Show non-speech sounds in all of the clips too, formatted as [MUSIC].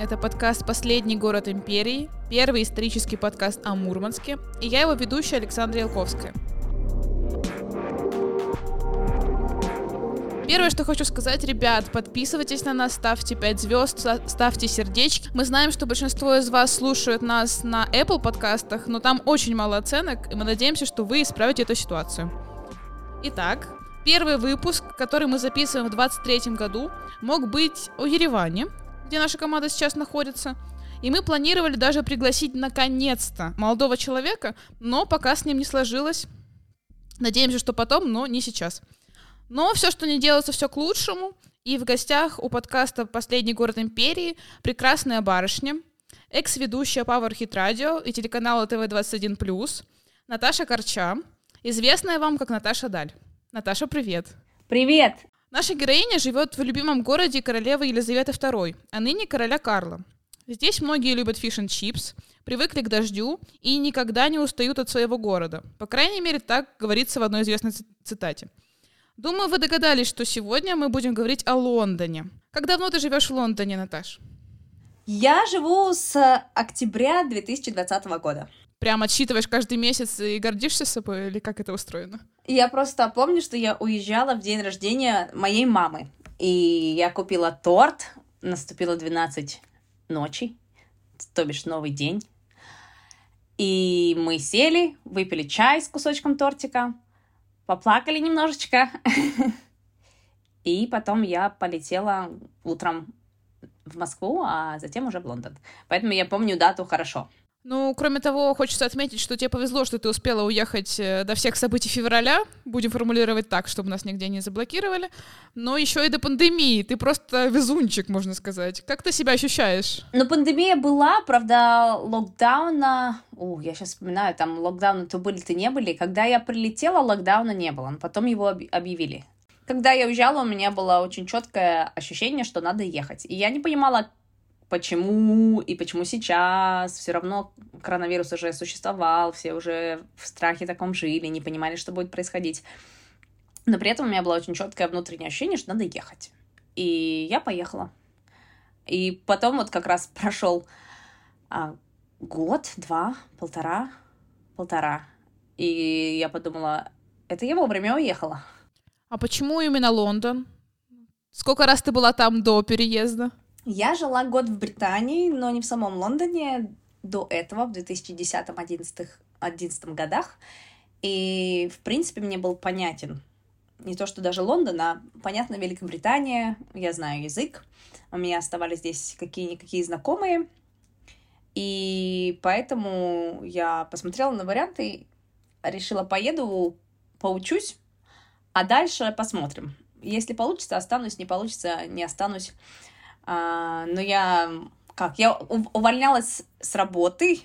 Это подкаст «Последний город империи», первый исторический подкаст о Мурманске, и я его ведущая Александра Ялковская. Первое, что хочу сказать, ребят, подписывайтесь на нас, ставьте 5 звезд, ставьте сердечки. Мы знаем, что большинство из вас слушают нас на Apple подкастах, но там очень мало оценок, и мы надеемся, что вы исправите эту ситуацию. Итак, первый выпуск, который мы записываем в 2023 году, мог быть о Ереване, где наша команда сейчас находится. И мы планировали даже пригласить наконец-то молодого человека, но пока с ним не сложилось. Надеемся, что потом, но не сейчас. Но все, что не делается, все к лучшему. И в гостях у подкаста «Последний город империи» прекрасная барышня, экс-ведущая Power Hit Radio и телеканала ТВ-21+, Наташа Корча, известная вам как Наташа Даль. Наташа, привет. Привет. Наша героиня живет в любимом городе королевы Елизаветы II, а ныне короля Карла. Здесь многие любят фиш and чипс, привыкли к дождю и никогда не устают от своего города. По крайней мере, так говорится в одной известной цитате. Думаю, вы догадались, что сегодня мы будем говорить о Лондоне. Как давно ты живешь в Лондоне, Наташ? Я живу с октября 2020 года. Прям отсчитываешь каждый месяц и гордишься собой, или как это устроено? Я просто помню, что я уезжала в день рождения моей мамы. И я купила торт, наступило 12 ночи, то бишь новый день. И мы сели, выпили чай с кусочком тортика, поплакали немножечко. [LAUGHS] И потом я полетела утром в Москву, а затем уже в Лондон. Поэтому я помню дату хорошо. Ну, кроме того, хочется отметить, что тебе повезло, что ты успела уехать э, до всех событий февраля. Будем формулировать так, чтобы нас нигде не заблокировали. Но еще и до пандемии. Ты просто везунчик, можно сказать. Как ты себя ощущаешь? Ну, пандемия была, правда, локдауна... У, я сейчас вспоминаю, там локдауны то были, то не были. Когда я прилетела, локдауна не было. Потом его объявили. Когда я уезжала, у меня было очень четкое ощущение, что надо ехать. И я не понимала, почему и почему сейчас. Все равно коронавирус уже существовал, все уже в страхе таком жили, не понимали, что будет происходить. Но при этом у меня было очень четкое внутреннее ощущение, что надо ехать. И я поехала. И потом вот как раз прошел а, год, два, полтора, полтора. И я подумала, это я вовремя уехала. А почему именно Лондон? Сколько раз ты была там до переезда? Я жила год в Британии, но не в самом Лондоне, до этого, в 2010-2011 годах. И, в принципе, мне был понятен не то, что даже Лондон, а, понятно, Великобритания, я знаю язык, у меня оставались здесь какие-никакие знакомые, и поэтому я посмотрела на варианты, решила поеду, поучусь, а дальше посмотрим. Если получится, останусь, не получится, не останусь. А, но я как, я увольнялась с работы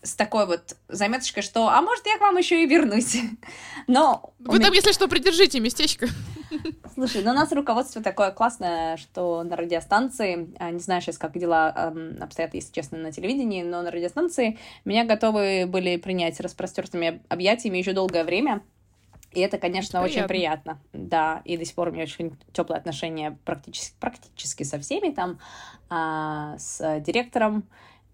с такой вот заметочкой, что, а может, я к вам еще и вернусь. [LAUGHS] Но... Вы там, если что, придержите местечко. [LAUGHS] Слушай, ну у нас руководство такое классное, что на радиостанции, а, не знаю сейчас, как дела обстоят, если честно, на телевидении, но на радиостанции меня готовы были принять распростертыми объятиями еще долгое время. И это, конечно, это очень приятно. Да, и до сих пор у меня очень теплые отношения практически, практически со всеми там, а, с директором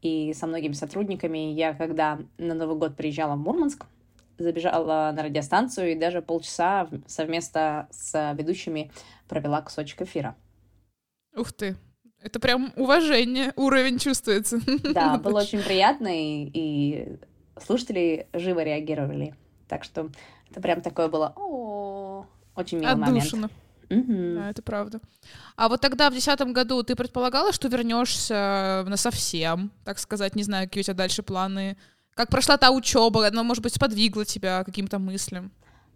и со многими сотрудниками. Я, когда на Новый год приезжала в Мурманск, забежала на радиостанцию и даже полчаса совместно с ведущими провела кусочек эфира. Ух ты! Это прям уважение, уровень чувствуется. Да, [LAUGHS] было очень приятно, и, и слушатели живо реагировали. Так что это прям такое было о очень милый Отдушина. момент. Угу. Да, это правда. А вот тогда, в десятом году, ты предполагала, что вернешься на совсем, так сказать, не знаю, какие у тебя дальше планы? Как прошла та учеба? Она, может быть, сподвигла тебя каким-то мыслям?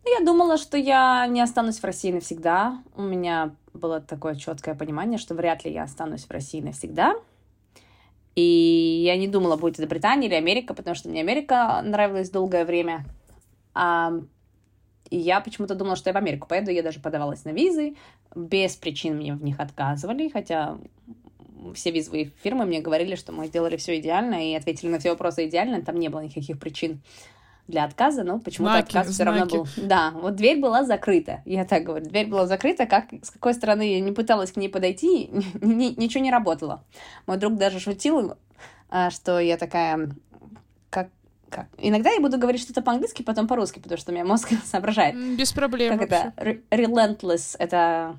Ну, я думала, что я не останусь в России навсегда. У меня было такое четкое понимание, что вряд ли я останусь в России навсегда. И я не думала, будет это Британия или Америка, потому что мне Америка нравилась долгое время. А и я почему-то думала, что я в Америку поеду, я даже подавалась на визы, без причин мне в них отказывали, хотя все визовые фирмы мне говорили, что мы сделали все идеально и ответили на все вопросы идеально, там не было никаких причин для отказа, но почему-то отказ все равно был. Да, вот дверь была закрыта, я так говорю, дверь была закрыта, как с какой стороны я не пыталась к ней подойти, [LAUGHS] ни, ничего не работало. Мой друг даже шутил, а, что я такая, как. Иногда я буду говорить что-то по-английски, потом по-русски, потому что у меня мозг [LAUGHS] соображает. Без проблем. Как вообще. это? Relentless, это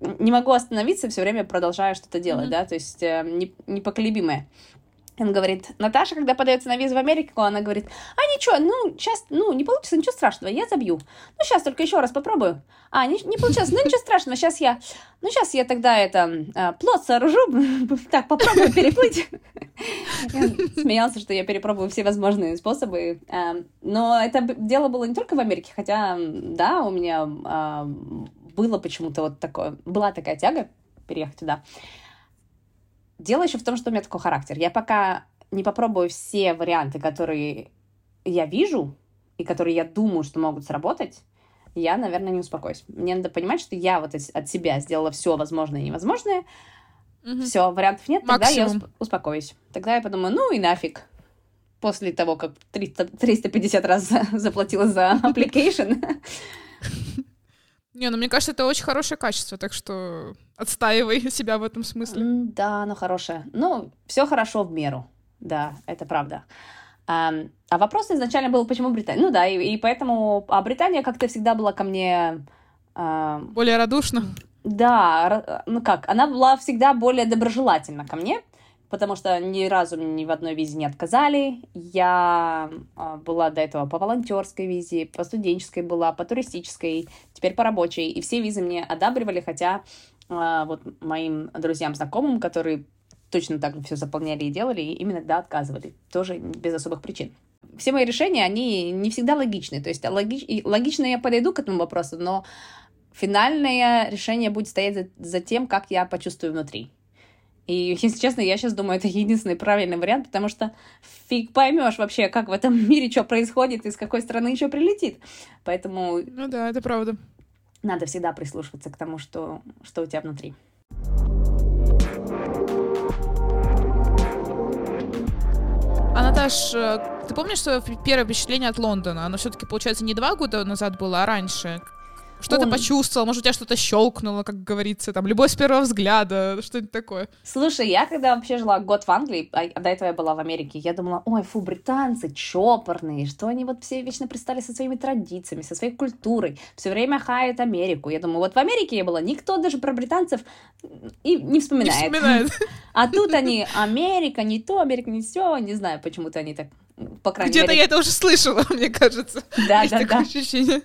не могу остановиться, все время продолжаю что-то делать, mm-hmm. да, то есть э, непоколебимое. Он говорит, Наташа, когда подается на визу в Америку, она говорит, а ничего, ну, сейчас, ну, не получится, ничего страшного, я забью. Ну, сейчас только еще раз попробую. А, не, не получилось, ну, ничего страшного, сейчас я, ну, сейчас я тогда это, э, плод сооружу, [LAUGHS] так, попробую переплыть. Смеялся, что я перепробую все возможные способы. Э, но это дело было не только в Америке, хотя, да, у меня э, было почему-то вот такое, была такая тяга переехать туда. Дело еще в том, что у меня такой характер. Я пока не попробую все варианты, которые я вижу и которые я думаю, что могут сработать, я, наверное, не успокоюсь. Мне надо понимать, что я вот от себя сделала все возможное и невозможное. Угу. Все, вариантов нет, Максимум. тогда я успокоюсь. Тогда я подумаю, ну и нафиг. После того, как 300, 350 раз [LAUGHS] заплатила за [LAUGHS] application. Не, ну мне кажется, это очень хорошее качество, так что отстаивай [LAUGHS] себя в этом смысле. Да, оно хорошее. Ну, все хорошо в меру. Да, это правда. А, а вопрос изначально был, почему Британия? Ну да, и, и поэтому... А Британия как-то всегда была ко мне... А... Более радушна? Да, ну как, она была всегда более доброжелательна ко мне потому что ни разу ни в одной визе не отказали. Я а, была до этого по волонтерской визе, по студенческой была, по туристической, теперь по рабочей. И все визы мне одабривали, хотя а, вот моим друзьям, знакомым, которые точно так все заполняли и делали, им иногда отказывали, тоже без особых причин. Все мои решения, они не всегда логичны. То есть логич... логично я подойду к этому вопросу, но финальное решение будет стоять за, за тем, как я почувствую внутри. И, если честно, я сейчас думаю, это единственный правильный вариант, потому что фиг поймешь вообще, как в этом мире что происходит и с какой стороны еще прилетит. Поэтому... Ну да, это правда. Надо всегда прислушиваться к тому, что, что у тебя внутри. А, Наташ, э, ты помнишь свое первое впечатление от Лондона? Оно все-таки, получается, не два года назад было, а раньше. Что ты почувствовал? Может, у тебя что-то щелкнуло, как говорится, там, любовь с первого взгляда, что-нибудь такое? Слушай, я когда вообще жила год в Англии, а до этого я была в Америке, я думала, ой, фу, британцы чопорные, что они вот все вечно пристали со своими традициями, со своей культурой, все время хают Америку. Я думаю, вот в Америке я была, никто даже про британцев и не вспоминает. Не вспоминает. А тут они, Америка, не то, Америка не все, не знаю, почему-то они так, по крайней Где-то мере... я это уже слышала, мне кажется. Да, да, да. Ощущение.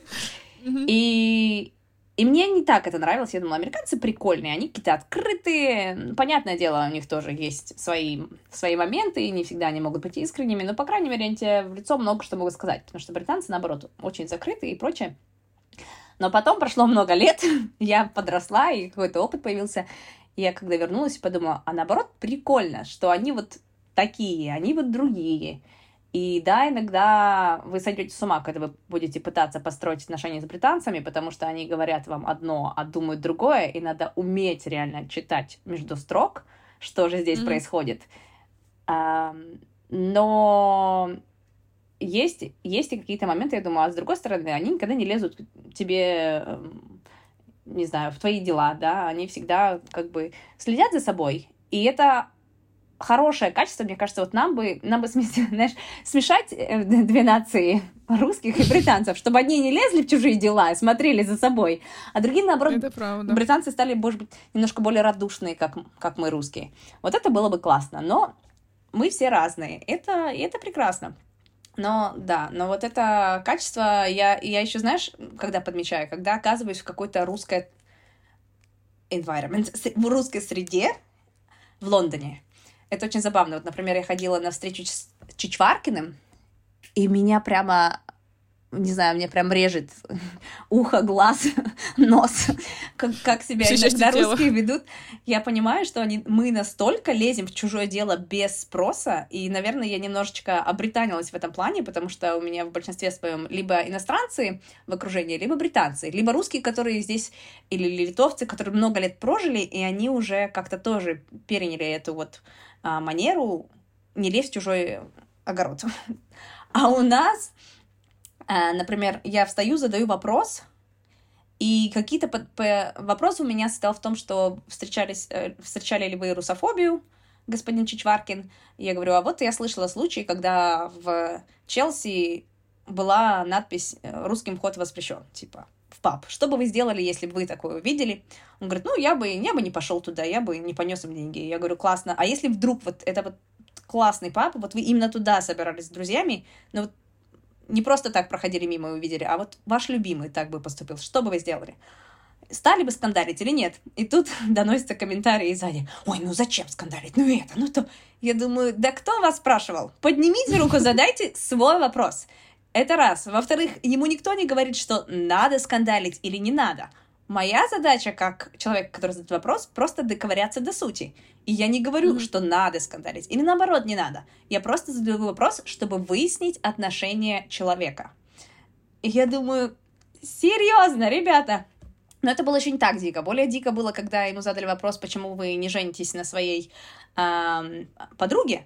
И и мне не так это нравилось. Я думала, американцы прикольные, они какие-то открытые. Понятное дело, у них тоже есть свои, свои моменты, и не всегда они могут быть искренними, но, по крайней мере, они тебе в лицо много что могут сказать, потому что британцы, наоборот, очень закрыты и прочее. Но потом прошло много лет, [LAUGHS] я подросла, и какой-то опыт появился. Я когда вернулась, подумала, а наоборот, прикольно, что они вот такие, они вот другие. И да, иногда вы сойдете с ума, когда вы будете пытаться построить отношения с британцами, потому что они говорят вам одно, а думают другое, и надо уметь реально читать между строк, что же здесь mm-hmm. происходит. А, но есть, есть и какие-то моменты, я думаю, а с другой стороны, они никогда не лезут тебе, эм, не знаю, в твои дела, да, они всегда как бы следят за собой, и это хорошее качество, мне кажется, вот нам бы, нам бы [LAUGHS] знаешь, смешать э, две нации [LAUGHS] русских и британцев, чтобы одни не лезли в чужие дела и смотрели за собой, а другие, наоборот, это правда. британцы стали, может быть, немножко более радушные, как, как мы русские. Вот это было бы классно, но мы все разные, это, это прекрасно. Но да, но вот это качество я, я еще, знаешь, когда подмечаю, когда оказываюсь в какой-то русской environment, в русской среде в Лондоне, это очень забавно. Вот, например, я ходила на встречу с Чичваркиным, и меня прямо не знаю, мне прям режет [LAUGHS] ухо, глаз, [LAUGHS] нос, как, как себя Все иногда русские ведут. Я понимаю, что они, мы настолько лезем в чужое дело без спроса, и, наверное, я немножечко обританилась в этом плане, потому что у меня в большинстве своем либо иностранцы в окружении, либо британцы, либо русские, которые здесь, или литовцы, которые много лет прожили, и они уже как-то тоже переняли эту вот а, манеру не лезть в чужой огород. [LAUGHS] А у нас например, я встаю, задаю вопрос, и какие-то вопросы у меня состоял в том, что встречались, э, встречали ли вы русофобию, господин Чичваркин. Я говорю, а вот я слышала случай, когда в Челси была надпись э, «Русским вход воспрещен», типа, в паб. Что бы вы сделали, если бы вы такое увидели? Он говорит, ну, я бы, я бы не пошел туда, я бы не понес им деньги. Я говорю, классно. А если вдруг вот это вот классный паб, вот вы именно туда собирались с друзьями, но вот не просто так проходили мимо и увидели, а вот ваш любимый так бы поступил, что бы вы сделали? Стали бы скандалить или нет? И тут [LAUGHS] доносятся комментарии сзади. Ой, ну зачем скандалить? Ну это, ну то... Я думаю, да кто вас спрашивал? Поднимите руку, задайте свой вопрос. Это раз. Во-вторых, ему никто не говорит, что надо скандалить или не надо. Моя задача, как человек, который задает вопрос, просто доковыряться до сути. И я не говорю, mm-hmm. что надо скандалить, или наоборот, не надо. Я просто задаю вопрос, чтобы выяснить отношение человека. И я думаю, серьезно, ребята. Но это было очень так дико. Более дико было, когда ему задали вопрос, почему вы не женитесь на своей э, подруге.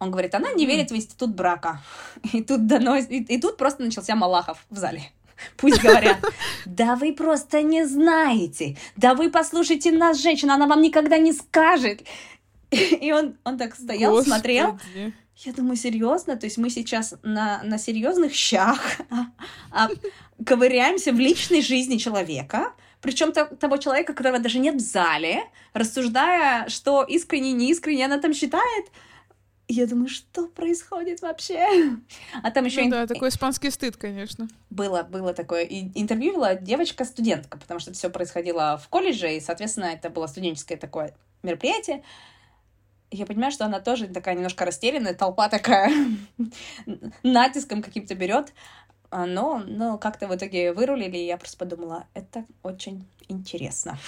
Он говорит, она не верит в институт брака. [LAUGHS] И тут, донос... и, и тут просто начался Малахов в зале. Пусть говорят, да вы просто не знаете, да вы послушайте нас, женщина, она вам никогда не скажет. И он, он так стоял, Господи. смотрел. Я думаю, серьезно? То есть мы сейчас на, на серьезных щах а, а, ковыряемся в личной жизни человека, причем того человека, которого даже нет в зале, рассуждая, что искренне, не искренне она там считает, и я думаю, что происходит вообще? А там еще... Ну, ин... да, такой испанский стыд, конечно. Было, было такое. И интервьюировала девочка-студентка, потому что это все происходило в колледже, и, соответственно, это было студенческое такое мероприятие. И я понимаю, что она тоже такая немножко растерянная, толпа такая [LAUGHS] натиском каким-то берет. А, но, но как-то в итоге вырулили, и я просто подумала, это очень интересно.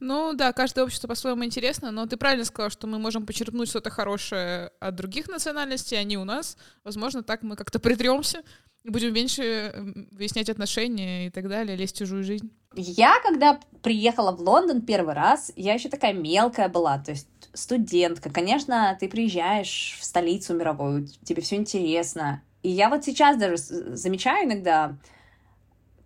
Ну да, каждое общество по-своему интересно, но ты правильно сказала, что мы можем почерпнуть что-то хорошее от других национальностей, а не у нас. Возможно, так мы как-то притремся и будем меньше выяснять отношения и так далее, лезть в чужую жизнь. Я, когда приехала в Лондон первый раз, я еще такая мелкая была, то есть студентка. Конечно, ты приезжаешь в столицу мировую, тебе все интересно. И я вот сейчас даже замечаю иногда,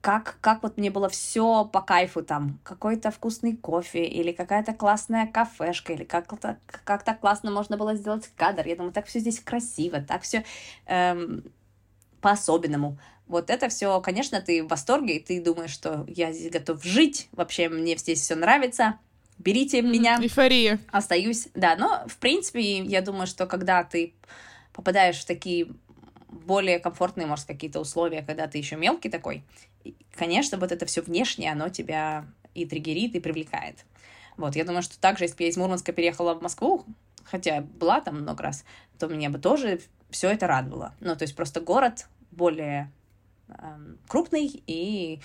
как, как вот мне было все по кайфу там, какой-то вкусный кофе или какая-то классная кафешка, или как-то как то классно можно было сделать кадр. Я думаю, так все здесь красиво, так все эм, по-особенному. Вот это все, конечно, ты в восторге, и ты думаешь, что я здесь готов жить, вообще мне здесь все нравится, берите mm, меня. Эйфория. Остаюсь, да, но, в принципе, я думаю, что когда ты попадаешь в такие более комфортные, может, какие-то условия, когда ты еще мелкий такой, конечно, вот это все внешнее, оно тебя и триггерит, и привлекает. Вот, я думаю, что также, если бы я из Мурманска переехала в Москву, хотя была там много раз, то меня бы тоже все это радовало. Ну, то есть просто город более э, крупный, и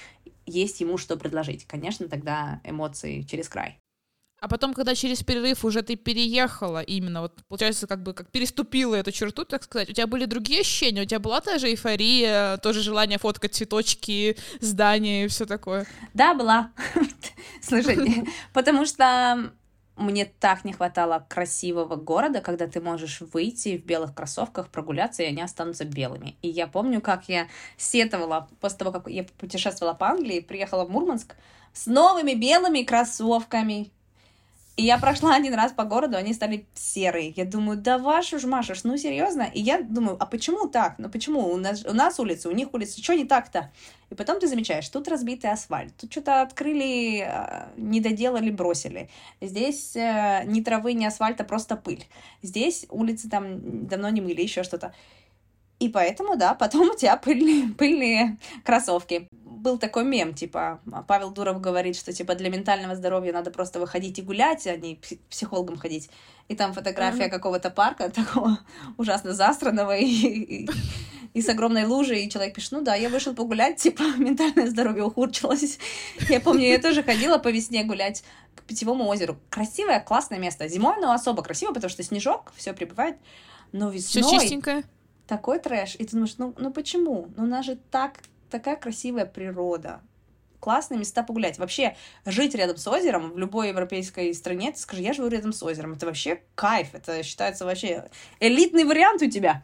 есть ему что предложить. Конечно, тогда эмоции через край. А потом, когда через перерыв уже ты переехала именно, вот получается, как бы как переступила эту черту, так сказать, у тебя были другие ощущения? У тебя была та же эйфория, тоже желание фоткать цветочки, здания и все такое? Да, была. [LAUGHS] Слушайте, [LAUGHS] потому что мне так не хватало красивого города, когда ты можешь выйти в белых кроссовках, прогуляться, и они останутся белыми. И я помню, как я сетовала после того, как я путешествовала по Англии, приехала в Мурманск с новыми белыми кроссовками, и я прошла один раз по городу, они стали серые. Я думаю, да вашу ж Машуш, ну серьезно? И я думаю, а почему так? Ну почему? У нас, у нас улица, у них улица, что не так-то? И потом ты замечаешь, тут разбитый асфальт, тут что-то открыли, а, не доделали, бросили. Здесь э, ни травы, ни асфальта, просто пыль. Здесь улицы там давно не мыли, еще что-то. И поэтому, да, потом у тебя пыльные, пыльные кроссовки был такой мем, типа, Павел Дуров говорит, что, типа, для ментального здоровья надо просто выходить и гулять, а не психологом ходить. И там фотография mm-hmm. какого-то парка, [LAUGHS] такого ужасно застранного и, и, и с огромной лужей, и человек пишет, ну да, я вышел погулять, типа, [LAUGHS] ментальное здоровье ухудшилось. [LAUGHS] Я помню, я тоже ходила по весне гулять к Питьевому озеру. Красивое, классное место. Зимой оно особо красиво, потому что снежок, все прибывает. Но весной... Все чистенькое. Такой трэш. И ты думаешь, ну, ну почему? Ну, у нас же так такая красивая природа, классные места погулять. Вообще, жить рядом с озером в любой европейской стране, ты скажи, я живу рядом с озером. Это вообще кайф, это считается вообще элитный вариант у тебя.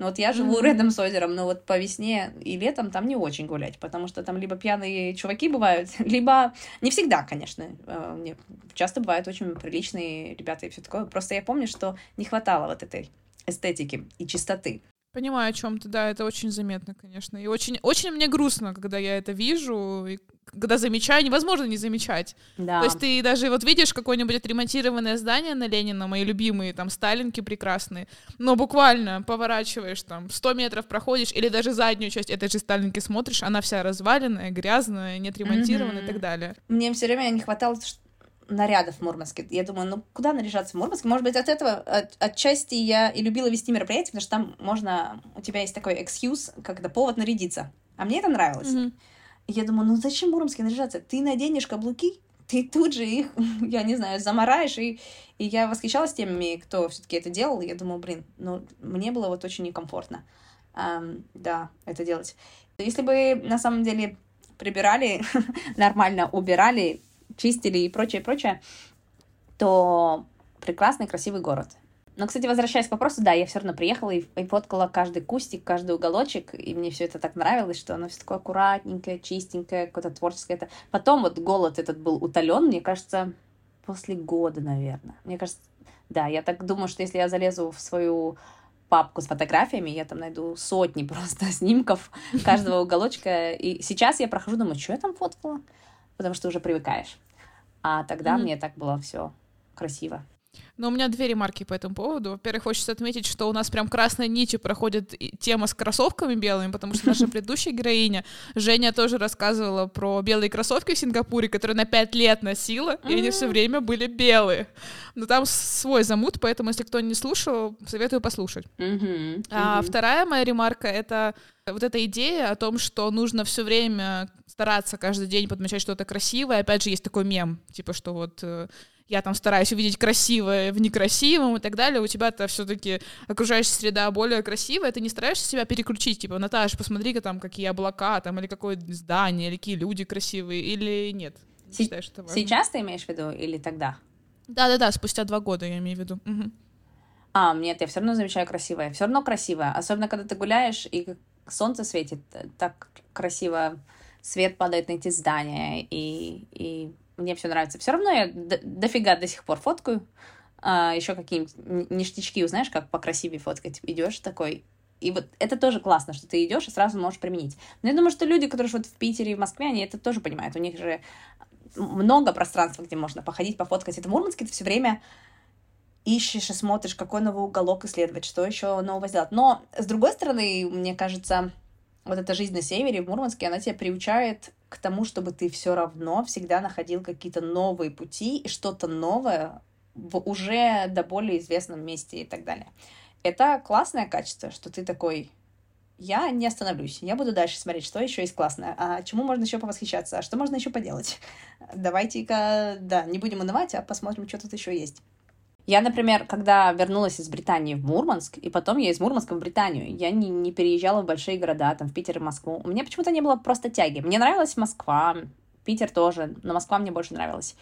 Ну вот я живу mm-hmm. рядом с озером, но вот по весне и летом там не очень гулять, потому что там либо пьяные чуваки бывают, [LAUGHS] либо не всегда, конечно. Э, часто бывают очень приличные ребята и все такое. Просто я помню, что не хватало вот этой эстетики и чистоты. Понимаю, о чем ты, да, это очень заметно, конечно. И очень, очень мне грустно, когда я это вижу, и когда замечаю, невозможно не замечать. Да. То есть ты даже вот видишь какое-нибудь отремонтированное здание на Ленина, мои любимые, там, сталинки прекрасные, но буквально поворачиваешь там, 100 метров проходишь, или даже заднюю часть этой же сталинки смотришь, она вся разваленная, грязная, не отремонтированная mm-hmm. и так далее. Мне все время не хватало нарядов в Мурманске. Я думаю, ну куда наряжаться в Мурманске? Может быть, от этого от, отчасти я и любила вести мероприятия, потому что там можно, у тебя есть такой excuse, когда повод нарядиться. А мне это нравилось. Mm-hmm. Я думаю, ну зачем в Мурманске наряжаться? Ты наденешь каблуки, ты тут же их, [LAUGHS] я не знаю, замараешь. И, и я восхищалась теми, кто все-таки это делал. Я думаю, блин, ну мне было вот очень некомфортно. Um, да, это делать. Если бы на самом деле прибирали, [LAUGHS] нормально убирали, чистили и прочее, прочее, то прекрасный, красивый город. Но, кстати, возвращаясь к вопросу, да, я все равно приехала и, и фоткала каждый кустик, каждый уголочек, и мне все это так нравилось, что оно все такое аккуратненькое, чистенькое, какое-то творческое. Это... Потом вот голод этот был утолен, мне кажется, после года, наверное. Мне кажется, да, я так думаю, что если я залезу в свою папку с фотографиями, я там найду сотни [LAUGHS] просто снимков каждого [LAUGHS] уголочка. И сейчас я прохожу, думаю, что я там фоткала? Потому что уже привыкаешь. А тогда mm-hmm. мне так было все красиво. Но у меня две ремарки по этому поводу. Во-первых, хочется отметить, что у нас прям красной нитью проходит тема с кроссовками белыми, потому что наша предыдущая героиня, Женя, тоже рассказывала про белые кроссовки в Сингапуре, которые на пять лет носила, и они все время были белые. Но там свой замут, поэтому, если кто не слушал, советую послушать. А вторая моя ремарка — это вот эта идея о том, что нужно все время стараться каждый день подмечать что-то красивое. Опять же, есть такой мем, типа, что вот э, я там стараюсь увидеть красивое в некрасивом и так далее, у тебя-то все-таки окружающая среда более красивая, ты не стараешься себя переключить, типа, Наташа, посмотри-ка там, какие облака, там, или какое здание, или какие люди красивые, или нет? С- считаешь, что важно? Сейчас ты имеешь в виду или тогда? Да-да-да, спустя два года я имею в виду. Угу. А, нет, я все равно замечаю красивое. Все равно красивое. Особенно, когда ты гуляешь, и солнце светит э, так красиво, свет падает на эти здания, и, и мне все нравится. Все равно я дофига до сих пор фоткаю. А, еще какие-нибудь ништячки, узнаешь, как покрасивее фоткать. Идешь такой. И вот это тоже классно, что ты идешь и сразу можешь применить. Но я думаю, что люди, которые живут в Питере и в Москве, они это тоже понимают. У них же много пространства, где можно походить, пофоткать. Это в Мурманске ты все время ищешь и смотришь, какой новый уголок исследовать, что еще нового сделать. Но, с другой стороны, мне кажется, вот эта жизнь на севере, в Мурманске, она тебя приучает к тому, чтобы ты все равно всегда находил какие-то новые пути и что-то новое в уже до более известном месте и так далее. Это классное качество, что ты такой, я не остановлюсь, я буду дальше смотреть, что еще есть классное, а чему можно еще повосхищаться, а что можно еще поделать. Давайте-ка, да, не будем унывать, а посмотрим, что тут еще есть. Я, например, когда вернулась из Британии в Мурманск, и потом я из Мурманска в Британию, я не, не переезжала в большие города, там, в Питер и Москву. У меня почему-то не было просто тяги. Мне нравилась Москва, Питер тоже, но Москва мне больше нравилась.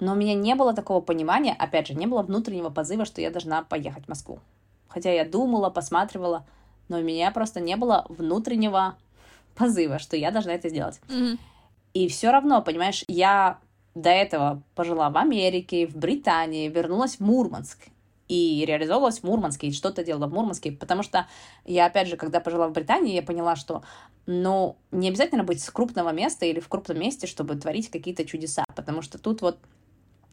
Но у меня не было такого понимания, опять же, не было внутреннего позыва, что я должна поехать в Москву. Хотя я думала, посматривала, но у меня просто не было внутреннего позыва, что я должна это сделать. Mm-hmm. И все равно, понимаешь, я до этого пожила в Америке, в Британии, вернулась в Мурманск и реализовывалась в Мурманске, и что-то делала в Мурманске, потому что я, опять же, когда пожила в Британии, я поняла, что, ну, не обязательно быть с крупного места или в крупном месте, чтобы творить какие-то чудеса, потому что тут вот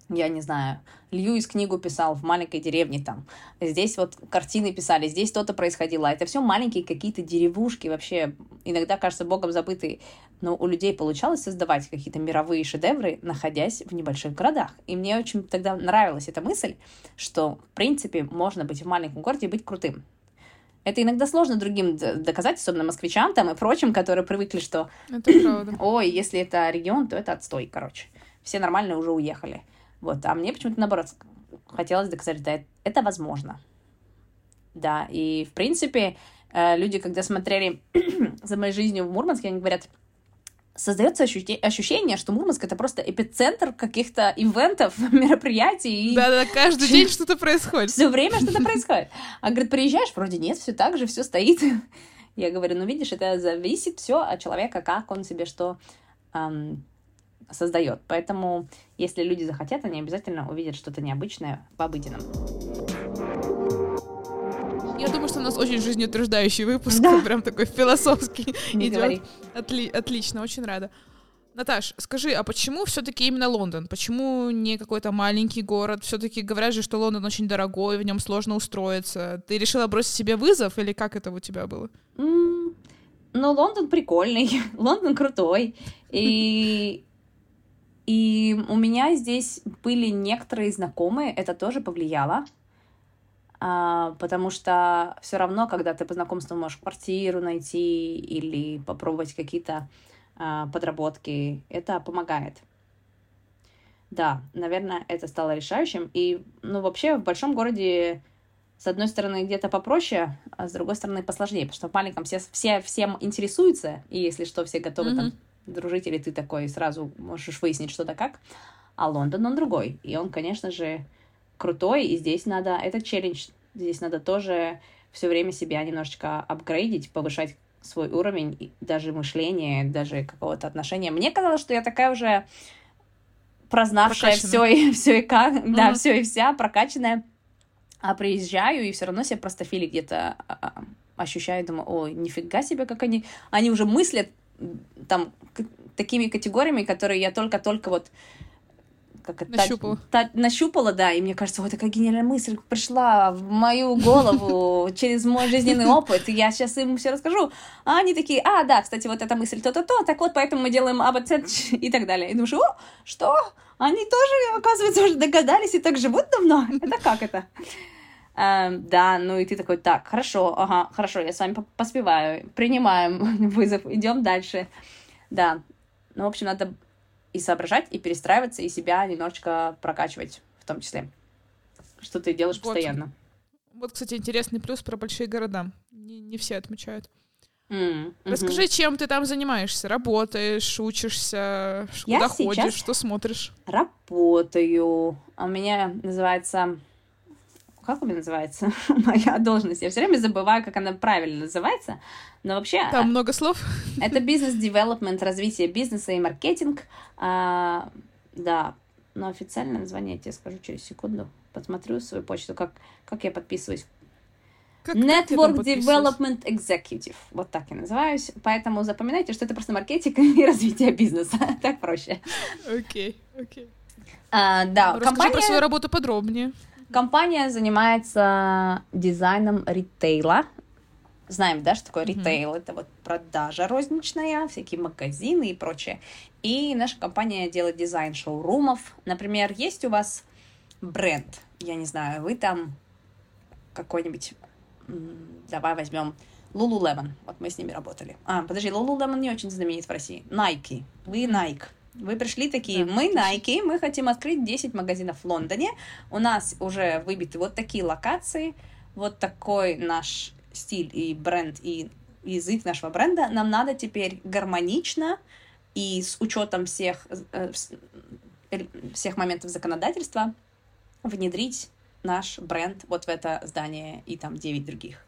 я не знаю, Льюис книгу писал в маленькой деревне там, здесь вот картины писали, здесь что-то происходило. Это все маленькие какие-то деревушки, вообще иногда, кажется, богом забытые. Но у людей получалось создавать какие-то мировые шедевры, находясь в небольших городах. И мне очень тогда нравилась эта мысль, что, в принципе, можно быть в маленьком городе и быть крутым. Это иногда сложно другим доказать, особенно москвичам там и прочим, которые привыкли, что... Это правда. [CLEARS THROAT] Ой, если это регион, то это отстой, короче. Все нормально уже уехали. Вот, а мне почему-то наоборот хотелось доказать, да, это возможно. Да, и в принципе, э, люди, когда смотрели [CLEARS THROAT] за моей жизнью в Мурманске, они говорят, создается ощущение, что Мурманск это просто эпицентр каких-то ивентов, [LAUGHS] мероприятий. Да, да, каждый [LAUGHS] день что-то происходит. Все время что-то происходит. А говорит, приезжаешь, вроде нет, все так же, все стоит. [LAUGHS] Я говорю, ну видишь, это зависит все от человека, как он себе что эм, создает. Поэтому, если люди захотят, они обязательно увидят что-то необычное в обыденном. Я думаю, что у нас очень жизнеутверждающий выпуск, да. прям такой философский [LAUGHS] Не идет. Отли- отлично, очень рада. Наташ, скажи, а почему все-таки именно Лондон? Почему не какой-то маленький город? Все-таки говорят же, что Лондон очень дорогой, в нем сложно устроиться. Ты решила бросить себе вызов или как это у тебя было? Mm, ну, Лондон прикольный, [LAUGHS] Лондон крутой. И и у меня здесь были некоторые знакомые, это тоже повлияло. А, потому что все равно, когда ты по знакомству можешь квартиру найти или попробовать какие-то а, подработки, это помогает. Да, наверное, это стало решающим. И, ну, вообще, в большом городе, с одной стороны, где-то попроще, а с другой стороны, посложнее, потому что в маленьком все, все всем интересуются, и если что, все готовы mm-hmm. там дружить, или ты такой сразу можешь выяснить что-то как. А Лондон, он другой. И он, конечно же, крутой, и здесь надо, это челлендж, здесь надо тоже все время себя немножечко апгрейдить, повышать свой уровень, даже мышления, даже какого-то отношения. Мне казалось, что я такая уже прознавшая все и [LAUGHS] все и как, mm-hmm. да, все и вся, прокачанная. А приезжаю и все равно себя просто фили где-то а, а, ощущаю, думаю, ой, нифига себе, как они, они уже мыслят там такими категориями, которые я только-только вот как это, нащупала. Та, та, нащупала, да, и мне кажется, вот такая гениальная мысль пришла в мою голову [LAUGHS] через мой жизненный опыт, и я сейчас им все расскажу. А они такие, а, да, кстати, вот эта мысль то-то-то, так вот, поэтому мы делаем АБЦ и так далее. И думаешь, о, что? Они тоже, оказывается, уже догадались и так живут давно? Это как это? Uh, да, ну и ты такой, так, хорошо, ага, хорошо, я с вами поспеваю, принимаем [LAUGHS] вызов, идем дальше. Да, ну, в общем, надо и соображать, и перестраиваться, и себя немножечко прокачивать в том числе. Что ты делаешь вот. постоянно. Вот, кстати, интересный плюс про большие города. Не, не все отмечают. Mm, Расскажи, чем ты там занимаешься? Работаешь, учишься, Я куда ходишь, что смотришь? Работаю. А у меня называется как у меня называется [LAUGHS] моя должность? Я все время забываю, как она правильно называется. Но вообще... Там а, много слов. Это [LAUGHS] бизнес-девелопмент, развитие бизнеса и маркетинг. А, да, но официальное название я тебе скажу через секунду. Посмотрю свою почту, как, как я подписываюсь. Как, Network как Development Executive. Вот так я называюсь. Поэтому запоминайте, что это просто маркетинг [LAUGHS] и развитие бизнеса. так проще. Окей, okay, окей. Okay. А, да, Расскажи компания... про свою работу подробнее. Компания занимается дизайном ритейла. Знаем, да, что такое ритейл? Mm-hmm. Это вот продажа розничная, всякие магазины и прочее. И наша компания делает дизайн шоурумов. Например, есть у вас бренд, я не знаю, вы там какой-нибудь, давай возьмем Lululemon, вот мы с ними работали. А, подожди, Lululemon не очень знаменит в России. Nike, вы Nike. Вы пришли такие, да. мы Nike, мы хотим открыть 10 магазинов в Лондоне. У нас уже выбиты вот такие локации, вот такой наш стиль и бренд, и язык нашего бренда. Нам надо теперь гармонично и с учетом всех, э, всех моментов законодательства внедрить наш бренд вот в это здание и там 9 других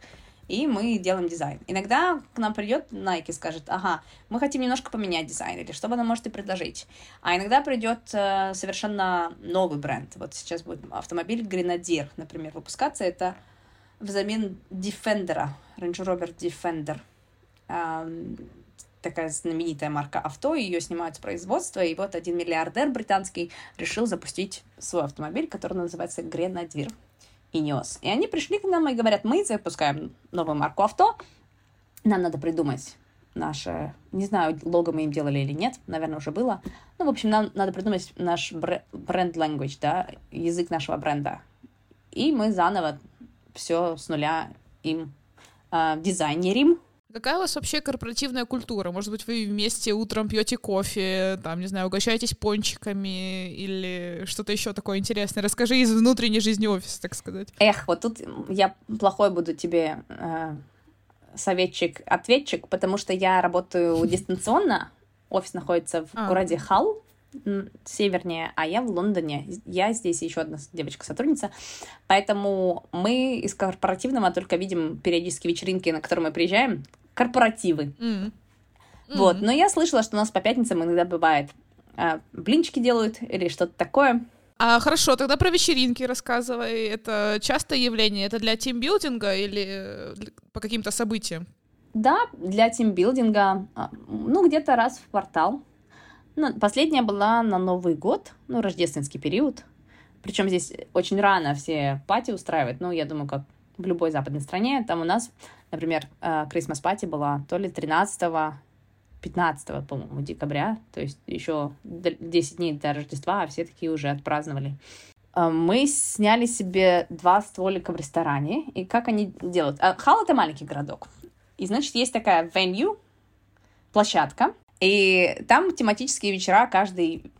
и мы делаем дизайн. Иногда к нам придет Nike и скажет, ага, мы хотим немножко поменять дизайн, или что вы нам можете предложить. А иногда придет э, совершенно новый бренд. Вот сейчас будет автомобиль Grenadier, например, выпускаться. Это взамен Defender, Range Rover Defender. Эм, такая знаменитая марка авто, ее снимают с производства, и вот один миллиардер британский решил запустить свой автомобиль, который называется Grenadier. Ineos. И они пришли к нам и говорят, мы запускаем новую марку авто, нам надо придумать наше, не знаю, лого мы им делали или нет, наверное, уже было. Ну, в общем, нам надо придумать наш бренд language, да, язык нашего бренда. И мы заново все с нуля им э, дизайнерим, Какая у вас вообще корпоративная культура? Может быть, вы вместе утром пьете кофе, там, не знаю, угощаетесь пончиками или что-то еще такое интересное? Расскажи из внутренней жизни офиса, так сказать. Эх, вот тут я плохой буду тебе э, советчик-ответчик, потому что я работаю [LAUGHS] дистанционно, Офис находится в а. городе Халл, севернее, а я в Лондоне. Я здесь еще одна девочка-сотрудница. Поэтому мы из корпоративного только видим периодически вечеринки, на которые мы приезжаем. Корпоративы. Mm. Mm. Вот. Но я слышала, что у нас по пятницам иногда бывает а, блинчики делают или что-то такое. А хорошо, тогда про вечеринки рассказывай. Это частое явление? Это для тимбилдинга или э, по каким-то событиям? Да, для тимбилдинга, а, ну, где-то раз в квартал. Ну, последняя была на Новый год, ну, рождественский период. Причем здесь очень рано все пати устраивают, ну, я думаю, как в любой западной стране. Там у нас, например, Christmas э, пати была то ли 13 15, по-моему, декабря, то есть еще 10 дней до Рождества, а все такие уже отпраздновали. Э, мы сняли себе два столика в ресторане, и как они делают? А, Хал — это маленький городок, и, значит, есть такая venue, площадка, и там тематические вечера каждый,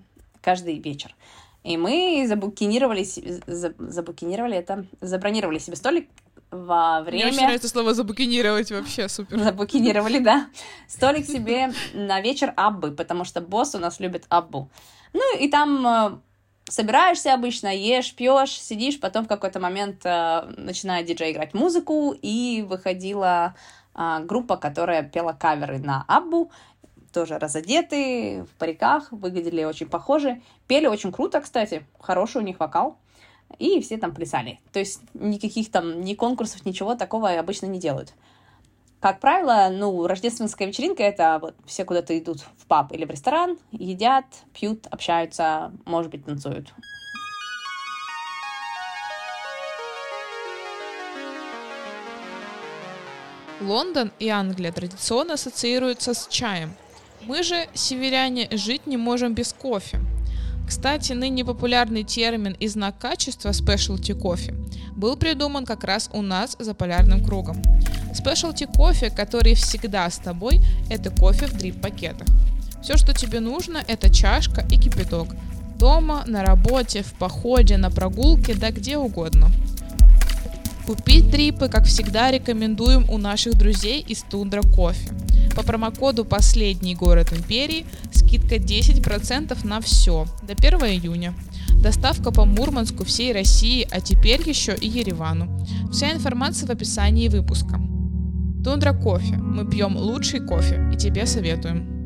каждый вечер. И мы забукинировали, забукинировали это, забронировали себе столик во время... Мне очень нравится слово «забукинировать» вообще, супер. Забукинировали, да. Столик себе на вечер Аббы, потому что босс у нас любит Аббу. Ну, и там э, собираешься обычно, ешь, пьешь, сидишь, потом в какой-то момент э, начинает диджей играть музыку, и выходила э, группа, которая пела каверы на Аббу, тоже разодеты, в париках, выглядели очень похожи. Пели очень круто, кстати, хороший у них вокал. И все там плясали. То есть никаких там ни конкурсов, ничего такого обычно не делают. Как правило, ну, рождественская вечеринка — это вот все куда-то идут в паб или в ресторан, едят, пьют, общаются, может быть, танцуют. Лондон и Англия традиционно ассоциируются с чаем. Мы же, северяне, жить не можем без кофе. Кстати, ныне популярный термин и знак качества specialty кофе был придуман как раз у нас за полярным кругом. Specialty кофе, который всегда с тобой, это кофе в дрип-пакетах. Все, что тебе нужно, это чашка и кипяток. Дома, на работе, в походе, на прогулке, да где угодно. Купить дрипы, как всегда, рекомендуем у наших друзей из Тундра Кофе. По промокоду «Последний город империи» скидка 10% на все до 1 июня. Доставка по Мурманску, всей России, а теперь еще и Еревану. Вся информация в описании выпуска. Тундра кофе. Мы пьем лучший кофе и тебе советуем.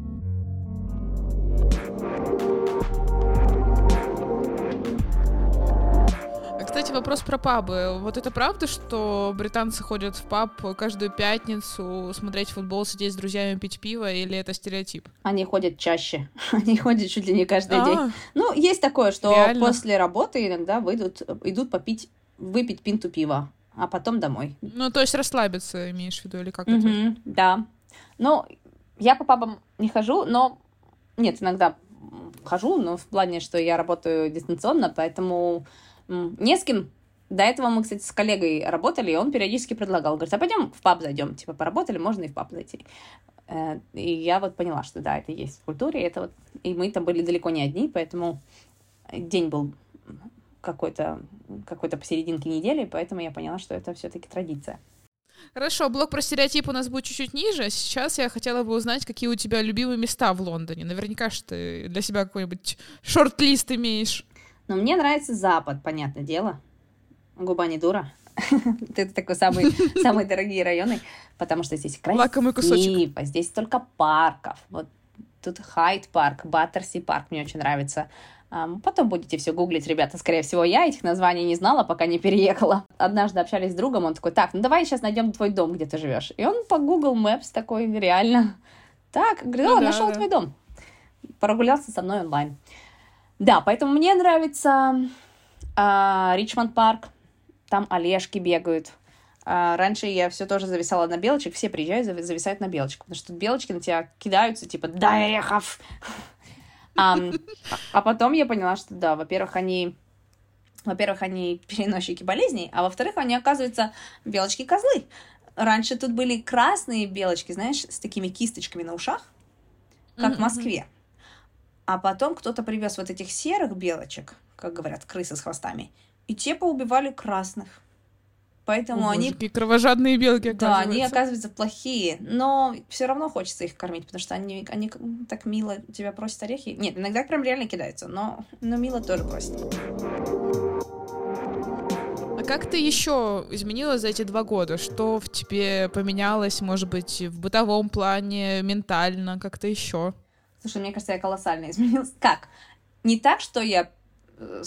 Кстати, вопрос про пабы. Вот это правда, что британцы ходят в паб каждую пятницу смотреть футбол, сидеть с друзьями, пить пиво, или это стереотип? Они ходят чаще. [LAUGHS] Они ходят чуть ли не каждый а, день. Ну, есть такое, что реально? после работы иногда выйдут, идут попить, выпить пинту пива, а потом домой. Ну, то есть расслабиться, имеешь в виду, или как это? Да. Ну, я по пабам не хожу, но... Нет, иногда хожу, но в плане, что я работаю дистанционно, поэтому не с кем. До этого мы, кстати, с коллегой работали, и он периодически предлагал. Говорит, а пойдем в паб зайдем. Типа, поработали, можно и в паб зайти. Э, и я вот поняла, что да, это есть в культуре. Это вот... И мы там были далеко не одни, поэтому день был какой-то какой посерединке недели, поэтому я поняла, что это все-таки традиция. Хорошо, блок про стереотип у нас будет чуть-чуть ниже. Сейчас я хотела бы узнать, какие у тебя любимые места в Лондоне. Наверняка что ты для себя какой-нибудь шорт-лист имеешь. Но мне нравится Запад, понятное дело. Губа не дура. [LAUGHS] Это такой самый, [LAUGHS] самые дорогие районы, потому что здесь красиво, здесь только парков. Вот тут Хайт парк, Баттерси парк мне очень нравится. Потом будете все гуглить, ребята. Скорее всего, я этих названий не знала, пока не переехала. Однажды общались с другом, он такой, так, ну давай сейчас найдем твой дом, где ты живешь. И он по Google Maps такой, реально. Так, говорит, ну, да, нашел да. твой дом. Прогулялся со мной онлайн. Да, поэтому мне нравится э, Ричмонд парк. Там Олежки бегают. Э, раньше я все тоже зависала на белочек. Все приезжают, зависают на белочек. Потому что белочки на тебя кидаются, типа, дай орехов. [LAUGHS] А, а потом я поняла, что да, во-первых, они во-первых, они переносчики болезней, а во-вторых, они, оказываются, белочки-козлы. Раньше тут были красные белочки, знаешь, с такими кисточками на ушах, как в Москве. А потом кто-то привез вот этих серых белочек, как говорят, крысы с хвостами, и те поубивали красных. Поэтому О, они... Какие кровожадные белки, Да, они оказываются плохие, но все равно хочется их кормить, потому что они, они так мило тебя просят орехи. Нет, иногда прям реально кидаются, но, но мило тоже просит. А как ты еще изменила за эти два года? Что в тебе поменялось, может быть, в бытовом плане, ментально, как-то еще? Слушай, мне кажется, я колоссально изменилась. Как? Не так, что я э,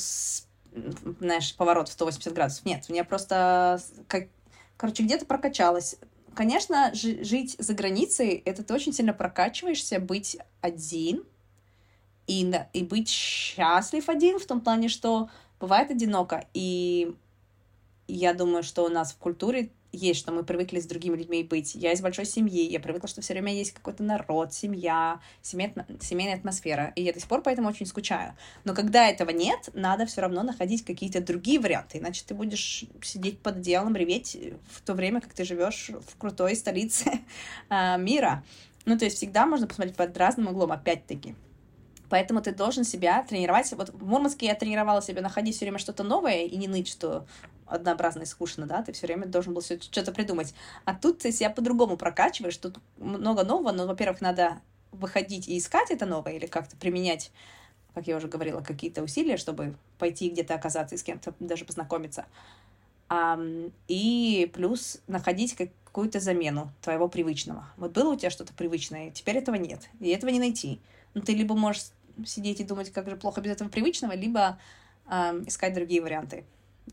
знаешь, поворот в 180 градусов. Нет, у меня просто, как, короче, где-то прокачалась. Конечно, жить за границей, это ты очень сильно прокачиваешься, быть один и, и быть счастлив один в том плане, что бывает одиноко. И я думаю, что у нас в культуре есть, что мы привыкли с другими людьми быть. Я из большой семьи, я привыкла, что все время есть какой-то народ, семья, семей, семейная атмосфера, и я до сих пор поэтому очень скучаю. Но когда этого нет, надо все равно находить какие-то другие варианты, иначе ты будешь сидеть под одеялом, реветь в то время, как ты живешь в крутой столице [LAUGHS] а, мира. Ну, то есть всегда можно посмотреть под разным углом, опять-таки. Поэтому ты должен себя тренировать. Вот в Мурманске я тренировала себя находить все время что-то новое и не ныть, что однообразно и скучно, да, ты все время должен был что-то придумать. А тут ты себя по-другому прокачиваешь, тут много нового, но, во-первых, надо выходить и искать это новое или как-то применять, как я уже говорила, какие-то усилия, чтобы пойти где-то оказаться и с кем-то даже познакомиться. А, и плюс находить какую-то замену твоего привычного. Вот было у тебя что-то привычное, теперь этого нет, и этого не найти. Ну, ты либо можешь сидеть и думать, как же плохо без этого привычного, либо э, искать другие варианты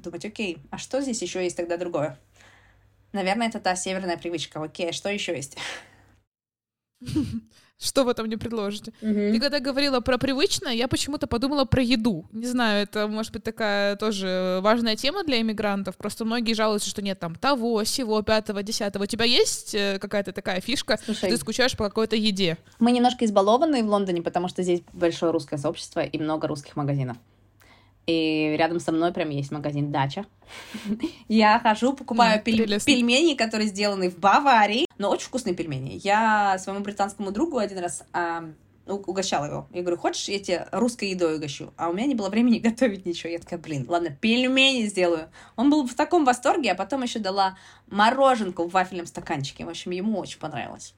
думать, окей, а что здесь еще есть тогда другое? Наверное, это та северная привычка. Окей, а что еще есть? [LAUGHS] Что вы там мне предложите? Mm-hmm. Ты когда говорила про привычное, я почему-то подумала про еду. Не знаю, это может быть такая тоже важная тема для иммигрантов. Просто многие жалуются, что нет там того, сего, пятого, десятого. У тебя есть э, какая-то такая фишка, Слушай, ты скучаешь по какой-то еде? Мы немножко избалованы в Лондоне, потому что здесь большое русское сообщество и много русских магазинов. И рядом со мной прям есть магазин Дача. [LAUGHS] Я хожу, покупаю пельмени, которые сделаны в Баварии, но очень вкусные пельмени. Я своему британскому другу один раз угощала его. Я говорю, хочешь, я тебе русской едой угощу? А у меня не было времени [LAUGHS] готовить ничего. Я такая, блин, ладно, пельмени сделаю. Он был в таком восторге, а потом еще дала мороженку в вафельном стаканчике. В общем, ему очень понравилось.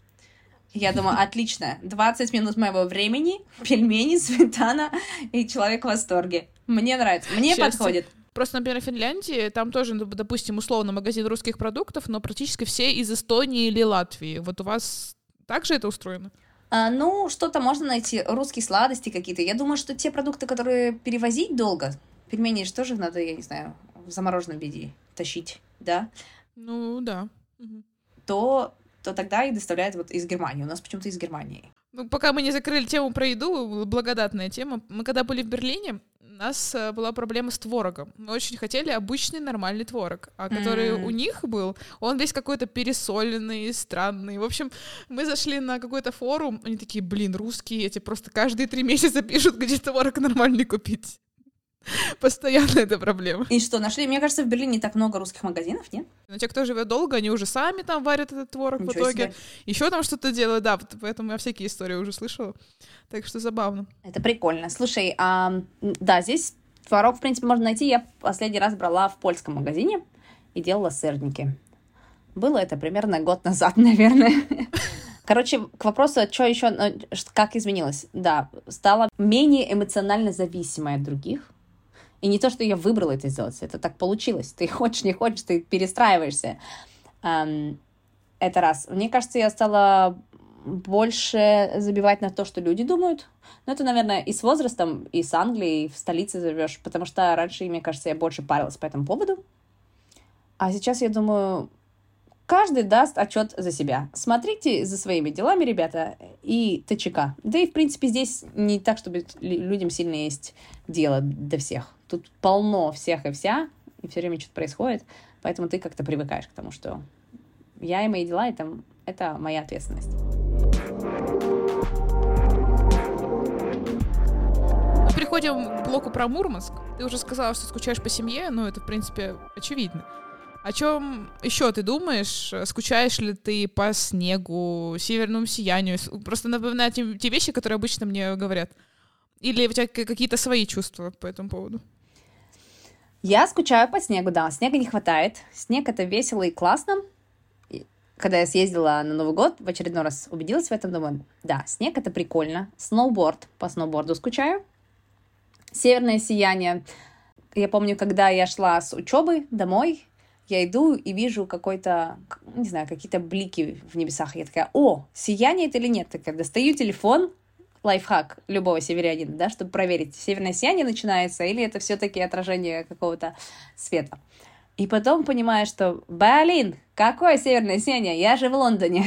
Я думаю, отлично, 20 минут моего времени, пельмени, сметана и человек в восторге. Мне нравится, мне Счастье. подходит. Просто, например, в Финляндии, там тоже, ну, допустим, условно магазин русских продуктов, но практически все из Эстонии или Латвии. Вот у вас также это устроено? А, ну, что-то можно найти, русские сладости какие-то. Я думаю, что те продукты, которые перевозить долго, пельмени же тоже надо, я не знаю, в замороженном виде тащить, да? Ну, да. То то тогда их доставляют вот из Германии. У нас почему-то из Германии. Ну, пока мы не закрыли тему про еду, благодатная тема. Мы когда были в Берлине, у нас э, была проблема с творогом. Мы очень хотели обычный нормальный творог, а который mm. у них был, он весь какой-то пересоленный, странный. В общем, мы зашли на какой-то форум, они такие, блин, русские эти просто каждые три [LAUGHS] месяца пишут, где творог нормальный купить. [LAUGHS] Постоянно это проблема. И что, нашли? Мне кажется, в Берлине не так много русских магазинов, нет? Но те, кто живет долго, они уже сами там варят этот творог Ничего в итоге. Себе. Еще там что-то делают, да, поэтому я всякие истории уже слышала. Так что забавно. Это прикольно. Слушай, а, да, здесь творог, в принципе, можно найти. Я последний раз брала в польском магазине и делала сырники. Было это примерно год назад, [LAUGHS] наверное. Короче, к вопросу, что еще, ну, как изменилось? Да, стала менее эмоционально зависимой от других и не то, что я выбрала это сделать, это так получилось. Ты хочешь, не хочешь, ты перестраиваешься. Это раз. Мне кажется, я стала больше забивать на то, что люди думают. Но это, наверное, и с возрастом, и с Англией, и в столице живешь, потому что раньше, мне кажется, я больше парилась по этому поводу. А сейчас я думаю, каждый даст отчет за себя. Смотрите за своими делами, ребята, и ТЧК. Да и, в принципе, здесь не так, чтобы людям сильно есть дело до всех. Тут полно всех и вся, и все время что-то происходит, поэтому ты как-то привыкаешь к тому, что я и мои дела — это, это моя ответственность. Мы переходим к блоку про Мурманск. Ты уже сказала, что скучаешь по семье, но это, в принципе, очевидно. О чем еще ты думаешь? Скучаешь ли ты по снегу, северному сиянию? Просто напоминаю те, те вещи, которые обычно мне говорят. Или у тебя какие-то свои чувства по этому поводу? Я скучаю по снегу, да, снега не хватает. Снег — это весело и классно. И когда я съездила на Новый год, в очередной раз убедилась в этом, думаю, да, снег — это прикольно. Сноуборд, по сноуборду скучаю. Северное сияние. Я помню, когда я шла с учебы домой, я иду и вижу какой-то, не знаю, какие-то блики в небесах. Я такая, о, сияние это или нет? Такая, достаю телефон, лайфхак любого северянина, да, чтобы проверить, северное сияние начинается или это все-таки отражение какого-то света. И потом понимаю, что, блин, какое северное сияние, я же в Лондоне.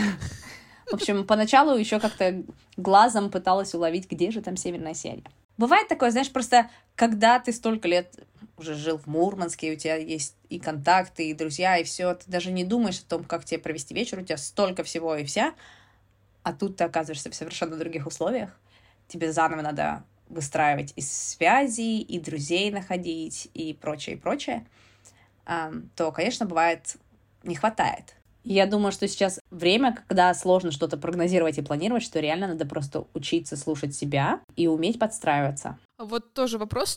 В общем, поначалу еще как-то глазом пыталась уловить, где же там северное сияние. Бывает такое, знаешь, просто когда ты столько лет уже жил в Мурманске, у тебя есть и контакты, и друзья, и все, ты даже не думаешь о том, как тебе провести вечер, у тебя столько всего и вся, а тут ты оказываешься в совершенно других условиях, тебе заново надо выстраивать и связи, и друзей находить, и прочее, и прочее, то, конечно, бывает, не хватает. Я думаю, что сейчас время, когда сложно что-то прогнозировать и планировать, что реально надо просто учиться слушать себя и уметь подстраиваться. Вот тоже вопрос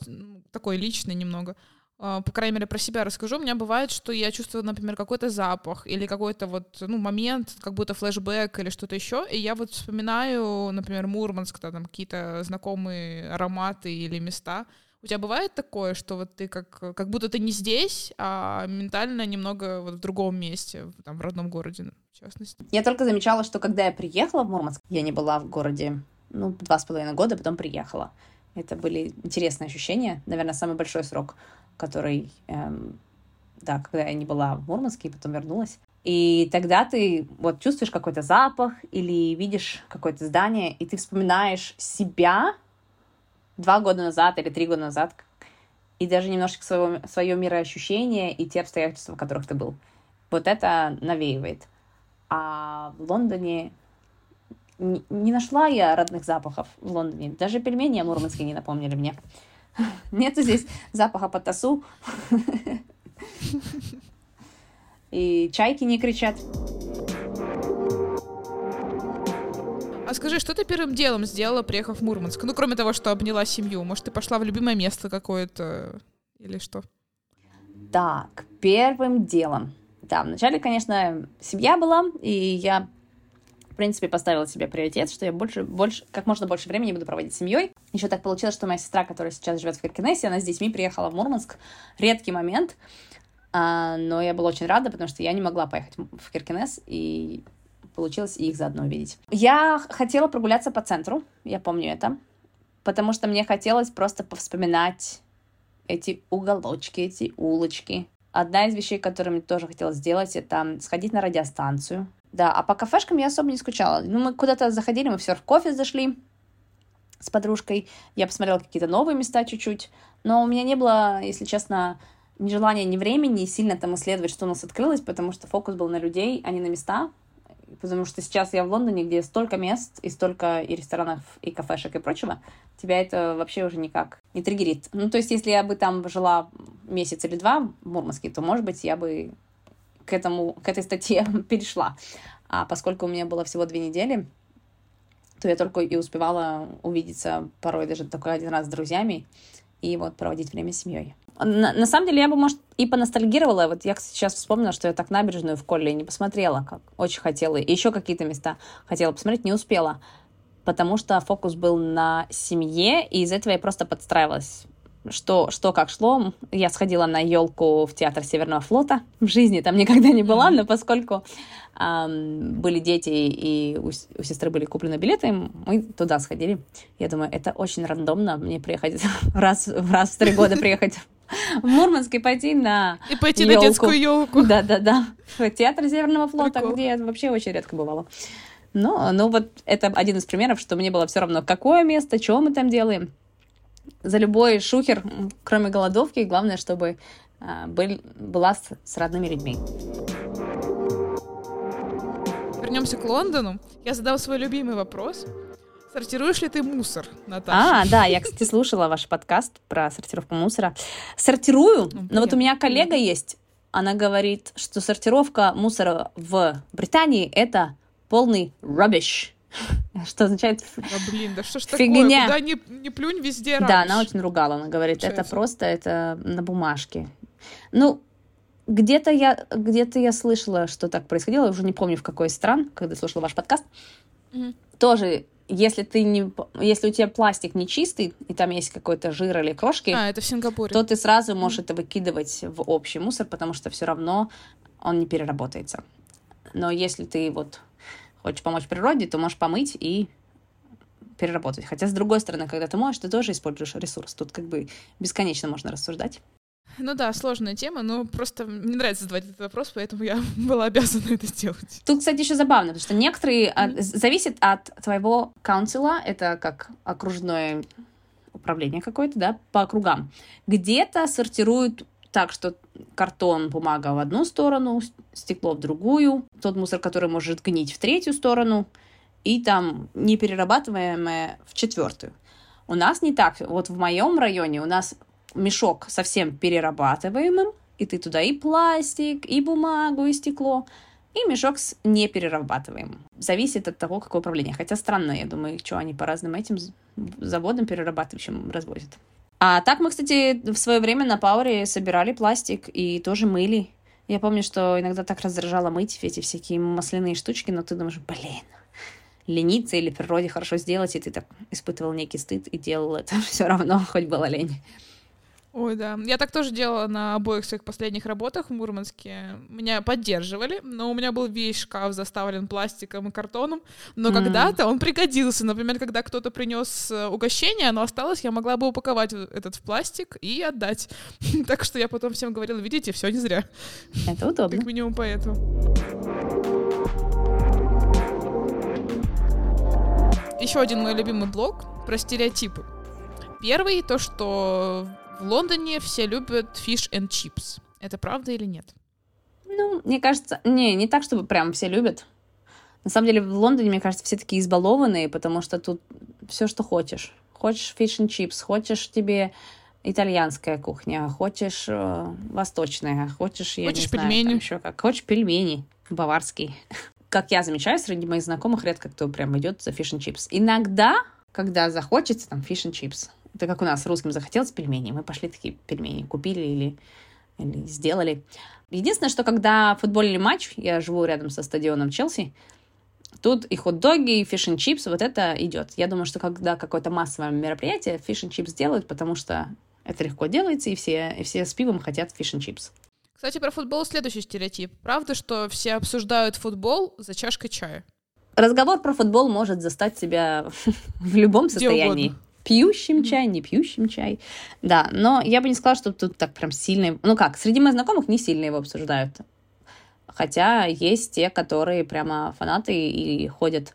такой личный немного. А, по крайней мере, про себя расскажу. У меня бывает, что я чувствую, например, какой-то запах или какой-то вот, ну, момент, как будто флешбэк или что-то еще, и я вот вспоминаю, например, Мурманск, там какие-то знакомые ароматы или места. У тебя бывает такое, что вот ты как, как будто ты не здесь, а ментально немного вот в другом месте, там, в родном городе, в частности? Я только замечала, что когда я приехала в Мурманск, я не была в городе, ну, два с половиной года, потом приехала. Это были интересные ощущения. Наверное, самый большой срок, который, эм, да, когда я не была в Мурманске и потом вернулась. И тогда ты вот чувствуешь какой-то запах или видишь какое-то здание, и ты вспоминаешь себя два года назад или три года назад, и даже немножечко своего, свое мироощущение и те обстоятельства, в которых ты был. Вот это навеивает. А в Лондоне не нашла я родных запахов в Лондоне. Даже пельмени мурманские не напомнили мне. Нету здесь запаха по тасу. И чайки не кричат. А скажи, что ты первым делом сделала, приехав в Мурманск? Ну, кроме того, что обняла семью. Может, ты пошла в любимое место какое-то или что? Так, первым делом. Да, вначале, конечно, семья была, и я в принципе, поставила себе приоритет, что я больше, больше, как можно больше времени буду проводить с семьей. Еще так получилось, что моя сестра, которая сейчас живет в Киркинессе, она с детьми приехала в Мурманск. Редкий момент, а, но я была очень рада, потому что я не могла поехать в Киркинесс, и получилось их заодно увидеть. Я хотела прогуляться по центру, я помню это, потому что мне хотелось просто повспоминать эти уголочки, эти улочки. Одна из вещей, которую мне тоже хотелось сделать, это сходить на радиостанцию. Да, а по кафешкам я особо не скучала. Ну, мы куда-то заходили, мы все в кофе зашли с подружкой. Я посмотрела какие-то новые места чуть-чуть. Но у меня не было, если честно, ни желания, ни времени сильно там исследовать, что у нас открылось, потому что фокус был на людей, а не на места. Потому что сейчас я в Лондоне, где столько мест, и столько и ресторанов, и кафешек, и прочего, тебя это вообще уже никак не триггерит. Ну, то есть, если я бы там жила месяц или два в Мурманске, то, может быть, я бы к, этому, к этой статье [LAUGHS] перешла. А поскольку у меня было всего две недели, то я только и успевала увидеться порой даже только один раз с друзьями и вот проводить время с семьей. На, на самом деле, я бы, может, и поностальгировала. Вот я сейчас вспомнила, что я так набережную в Колле не посмотрела, как очень хотела. И еще какие-то места хотела посмотреть, не успела. Потому что фокус был на семье, и из этого я просто подстраивалась что, что как шло. Я сходила на елку в театр Северного флота. В жизни там никогда не была, но поскольку эм, были дети и у, у сестры были куплены билеты, мы туда сходили. Я думаю, это очень рандомно мне приехать [LAUGHS] раз, раз в три года [LAUGHS] приехать в Мурманск и пойти на И пойти ёлку. на детскую елку. [LAUGHS] Да-да-да. В театр Северного флота, Прикол. где я вообще очень редко бывала. Но, ну вот это один из примеров, что мне было все равно, какое место, что мы там делаем за любой шухер, кроме голодовки, главное, чтобы а, был, была с, с родными людьми. Вернемся к Лондону. Я задал свой любимый вопрос. Сортируешь ли ты мусор, Наташа? А, да, я, кстати, слушала ваш подкаст про сортировку мусора. Сортирую, ну, но вот у меня коллега есть, она говорит, что сортировка мусора в Британии — это полный rubbish. [LAUGHS] что означает Да блин, да что ж Фигня. такое? Куда ни, ни плюнь, везде Да, радуйся. она очень ругала. Она говорит, это Получается. просто это на бумажке. Ну, где-то я, где-то я слышала, что так происходило. Я уже не помню, в какой стран, когда слушала ваш подкаст. Мгм. Тоже, если ты не, если у тебя пластик не чистый, и там есть какой-то жир или крошки, А, это в Сингапуре. то ты сразу можешь это выкидывать в общий мусор, потому что все равно он не переработается. Но если ты вот хочешь помочь природе, то можешь помыть и переработать. Хотя, с другой стороны, когда ты моешь, ты тоже используешь ресурс. Тут как бы бесконечно можно рассуждать. Ну да, сложная тема, но просто мне нравится задавать этот вопрос, поэтому я [LAUGHS] была обязана это сделать. Тут, кстати, еще забавно, потому что некоторые... от- зависит от твоего каунсила, это как окружное управление какое-то, да, по округам. Где-то сортируют так, что картон, бумага в одну сторону, стекло в другую, тот мусор, который может гнить в третью сторону, и там неперерабатываемое в четвертую. У нас не так. Вот в моем районе у нас мешок совсем перерабатываемым, и ты туда и пластик, и бумагу, и стекло, и мешок с неперерабатываемым. Зависит от того, какое управление. Хотя странно, я думаю, что они по разным этим заводам перерабатывающим развозят. А так мы, кстати, в свое время на Пауэре собирали пластик и тоже мыли. Я помню, что иногда так раздражало мыть эти всякие масляные штучки, но ты думаешь, блин, лениться или природе хорошо сделать, и ты так испытывал некий стыд и делал это [LAUGHS] все равно, хоть было лень. Ой, да. Я так тоже делала на обоих своих последних работах в Мурманске. Меня поддерживали, но у меня был весь шкаф заставлен пластиком и картоном. Но М. когда-то он пригодился. Например, когда кто-то принес э, угощение, оно осталось, я могла бы упаковать этот в пластик и отдать. [LAUGHS] Так что я потом всем говорила, видите, все не зря. Это удобно. Как минимум поэтому. Еще один мой любимый блог про стереотипы. Первый то, что в Лондоне все любят fish and chips. Это правда или нет? Ну, мне кажется, не, не так, чтобы прям все любят. На самом деле в Лондоне, мне кажется, все такие избалованные, потому что тут все, что хочешь. Хочешь fish and chips, хочешь тебе итальянская кухня, хочешь э, восточная, хочешь, я Хочешь не знаю, пельмени. еще как. Хочешь пельмени баварские. Как я замечаю, среди моих знакомых редко кто прям идет за fish and chips. Иногда, когда захочется, там fish and chips. Это как у нас русским захотелось пельмени, мы пошли такие пельмени купили или, или сделали. Единственное, что когда футбольный матч, я живу рядом со стадионом Челси, тут и хот-доги, и fish chips, вот это идет. Я думаю, что когда какое-то массовое мероприятие, fish chips делают, потому что это легко делается, и все, и все с пивом хотят fish chips. Кстати, про футбол следующий стереотип. Правда, что все обсуждают футбол за чашкой чая? Разговор про футбол может застать себя [LAUGHS] в любом Где состоянии. угодно. Пьющим чай, не пьющим чай. Да, но я бы не сказала, что тут так прям сильно... Ну как, среди моих знакомых не сильно его обсуждают. Хотя есть те, которые прямо фанаты и ходят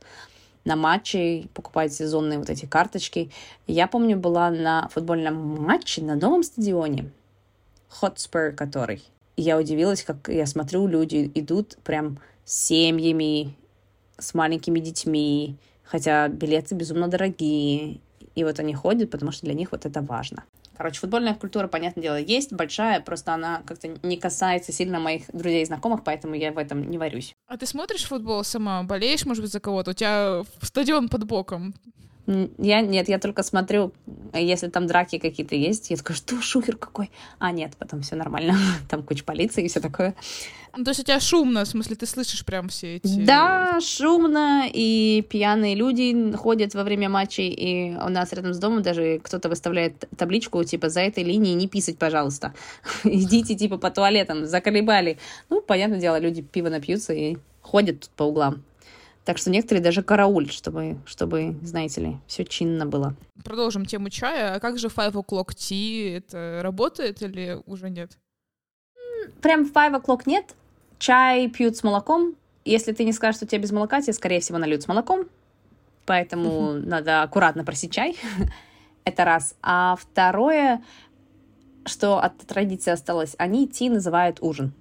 на матчи, покупают сезонные вот эти карточки. Я помню, была на футбольном матче на новом стадионе, Hotspur который. И я удивилась, как я смотрю, люди идут прям с семьями, с маленькими детьми, хотя билеты безумно дорогие. И вот они ходят, потому что для них вот это важно. Короче, футбольная культура, понятное дело, есть большая, просто она как-то не касается сильно моих друзей и знакомых, поэтому я в этом не варюсь. А ты смотришь футбол сама? Болеешь, может быть, за кого-то? У тебя стадион под боком. Я нет, я только смотрю, если там драки какие-то есть, я такая, что шухер какой? А, нет, потом все нормально, [LAUGHS] там куча полиции и все такое. Ну, то есть у тебя шумно, в смысле, ты слышишь прям все эти... Да, шумно, и пьяные люди ходят во время матчей, и у нас рядом с домом даже кто-то выставляет табличку, типа, за этой линией не писать, пожалуйста. [LAUGHS] Идите, типа, по туалетам, заколебали. Ну, понятное дело, люди пиво напьются и ходят тут по углам. Так что некоторые даже караулят, чтобы, чтобы, знаете ли, все чинно было. Продолжим тему чая. А как же Five O'Clock Tea? Это работает или уже нет? Прям five o'clock нет. Чай пьют с молоком. Если ты не скажешь, что тебе без молока, тебе, скорее всего, нальют с молоком. Поэтому надо аккуратно просить чай. [LAUGHS] Это раз. А второе, что от традиции осталось, они ти называют ужин.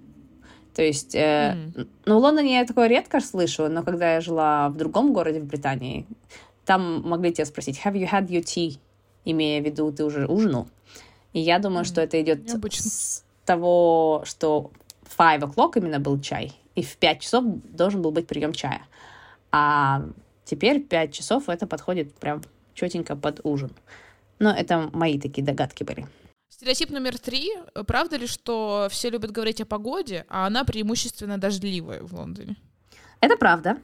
То есть, э, Мгм. ну, в Лондоне я такое редко слышу, но когда я жила в другом городе в Британии, там могли тебя спросить, have you had your tea? Имея в виду, ты уже ужинал. И я думаю, что это идет необычно. с того, что в five o'clock именно был чай, и в 5 часов должен был быть прием чая. А Теперь 5 часов это подходит прям четенько под ужин. Но это мои такие догадки были. Стереотип номер три. Правда ли, что все любят говорить о погоде, а она преимущественно дождливая в Лондоне? Это правда.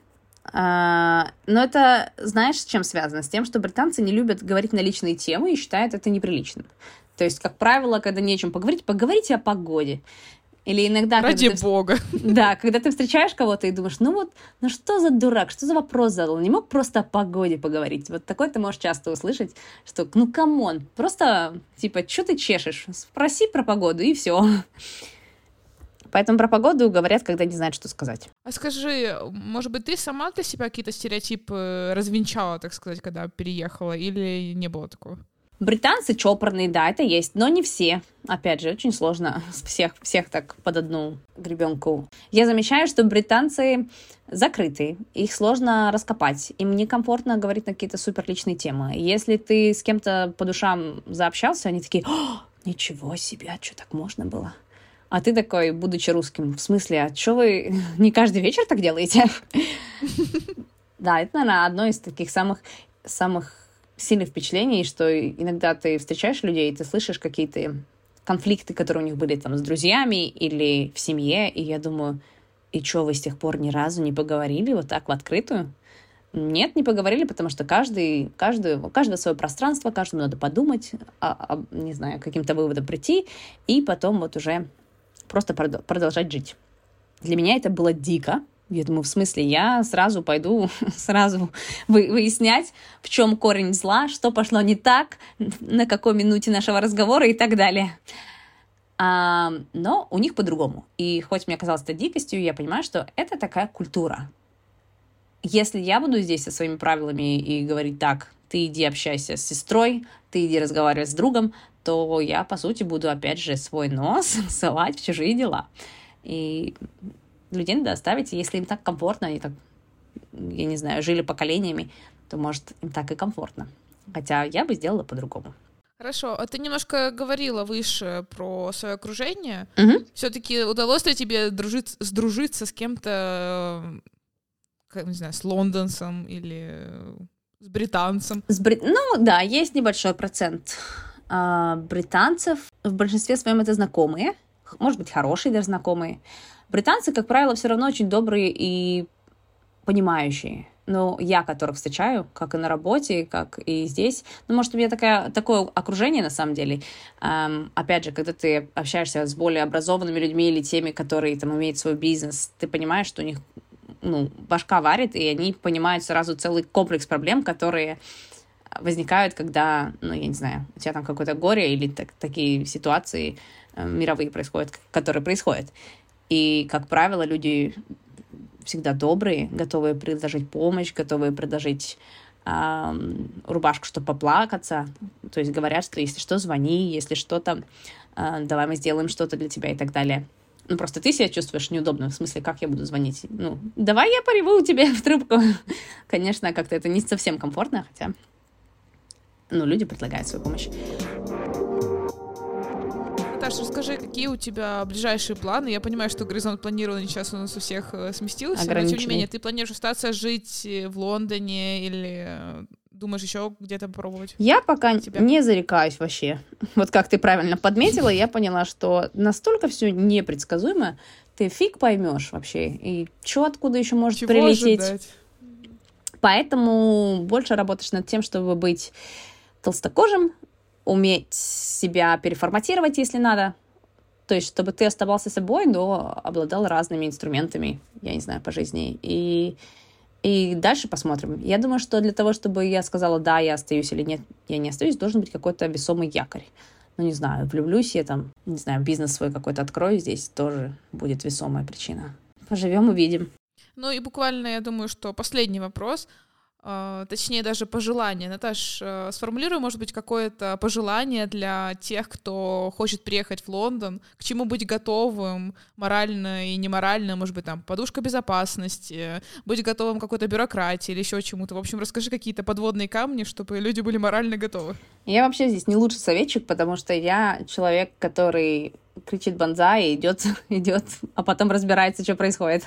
А, но это, знаешь, с чем связано? С тем, что британцы не любят говорить на личные темы и считают это неприличным. То есть, как правило, когда не о чем поговорить, поговорите о погоде. Или иногда... Ради ты, бога. Да, когда ты встречаешь кого-то и думаешь, ну вот, ну что за дурак, что за вопрос задал? Не мог просто о погоде поговорить? Вот такое ты можешь часто услышать, что, ну come on, просто, типа, что ты чешешь? Спроси про погоду, и все. Поэтому про погоду говорят, когда не знают, что сказать. А скажи, может быть, ты сама для себя какие-то стереотипы развенчала, так сказать, когда переехала, или не было такого? Британцы чопорные, да, это есть, но не все. Опять же, очень сложно [LAUGHS] всех, всех так под одну гребенку. Я замечаю, что британцы закрытые, их сложно раскопать, им некомфортно говорить на какие-то суперличные темы. Если ты с кем-то по душам заобщался, они такие, ничего себе, а что так можно было? А ты такой, будучи русским, в смысле, а что вы [LAUGHS] не каждый вечер так делаете? [LAUGHS] Да, это, наверное, одно из таких самых, самых сильных впечатлений, что иногда ты встречаешь людей, и ты слышишь какие-то конфликты, которые у них были там с друзьями или в семье, и я думаю, и что, вы с тех пор ни разу не поговорили вот так в открытую? Нет, не поговорили, потому что каждый, каждый, у каждого свое пространство, каждому надо подумать, а, а, не знаю, каким-то выводом прийти, и потом вот уже просто продолжать жить. Для меня это было дико. Я думаю, в смысле, я сразу пойду, [LAUGHS] сразу вы, выяснять, в чем корень зла, что пошло не так, на какой минуте нашего разговора и так далее. А, но у них по-другому. И хоть мне казалось это дикостью, я понимаю, что это такая культура. Если я буду здесь со своими правилами и говорить так, ты иди общайся с сестрой, ты иди разговаривай с другом, то я, по сути, буду, опять же, свой нос [LAUGHS] ссылать в чужие дела. И людей надо оставить, если им так комфортно, они так, я не знаю, жили поколениями, то, может, им так и комфортно. Хотя я бы сделала по-другому. Хорошо, а ты немножко говорила выше про свое окружение. Угу. Все-таки удалось ли тебе дружить, сдружиться с кем-то, как, не знаю, с лондонцем или с британцем? С бри... Ну да, есть небольшой процент э, британцев. В большинстве своем это знакомые, может быть, хорошие даже знакомые. Британцы, как правило, все равно очень добрые и понимающие. Но я, которых встречаю, как и на работе, как и здесь, ну, может, у меня такая, такое окружение, на самом деле. Эм, опять же, когда ты общаешься с более образованными людьми или теми, которые там имеют свой бизнес, ты понимаешь, что у них ну, башка варит, и они понимают сразу целый комплекс проблем, которые возникают, когда, ну, я не знаю, у тебя там какое-то горе или так, такие ситуации э, мировые происходят, которые происходят. И, как правило, люди всегда добрые, готовые предложить помощь, готовые предложить э, рубашку, чтобы поплакаться. То есть говорят, что если что, звони, если что-то, э, давай мы сделаем что-то для тебя и так далее. Ну, просто ты себя чувствуешь неудобно, в смысле, как я буду звонить? Ну, давай я пореву тебе в трубку. [LAUGHS] Конечно, как-то это не совсем комфортно, хотя, ну, люди предлагают свою помощь. Наташа, расскажи, какие у тебя ближайшие планы? Я понимаю, что горизонт планирования сейчас у нас у всех э, сместился, но тем не менее, ты планируешь остаться жить э, в Лондоне или э, думаешь еще где-то попробовать? Я пока тебя? не зарекаюсь вообще. [LAUGHS] Вот как ты правильно подметила, я поняла, что настолько все непредсказуемо, ты фиг поймешь вообще. И что откуда еще может Чего прилететь? Ожидать? Поэтому больше работаешь над тем, чтобы быть толстокожим, уметь себя переформатировать, если надо. То есть, чтобы ты оставался собой, но обладал разными инструментами, я не знаю, по жизни. И, и дальше посмотрим. Я думаю, что для того, чтобы я сказала, да, я остаюсь или нет, я не остаюсь, должен быть какой-то весомый якорь. Ну, не знаю, влюблюсь я там, не знаю, бизнес свой какой-то открою, здесь тоже будет весомая причина. Поживем, увидим. Ну и буквально, я думаю, что последний вопрос — точнее даже пожелание. Наташ, uh, сформулируй, может быть, какое-то пожелание для тех, кто хочет приехать в Лондон, к чему быть готовым морально и неморально, может быть, там, подушка безопасности, быть готовым к какой-то бюрократии или еще чему-то. В общем, расскажи какие-то подводные камни, чтобы люди были морально готовы. Я вообще здесь не лучший советчик, потому что я человек, который кричит банза и идет, [LAUGHS] идет, а потом разбирается, что происходит.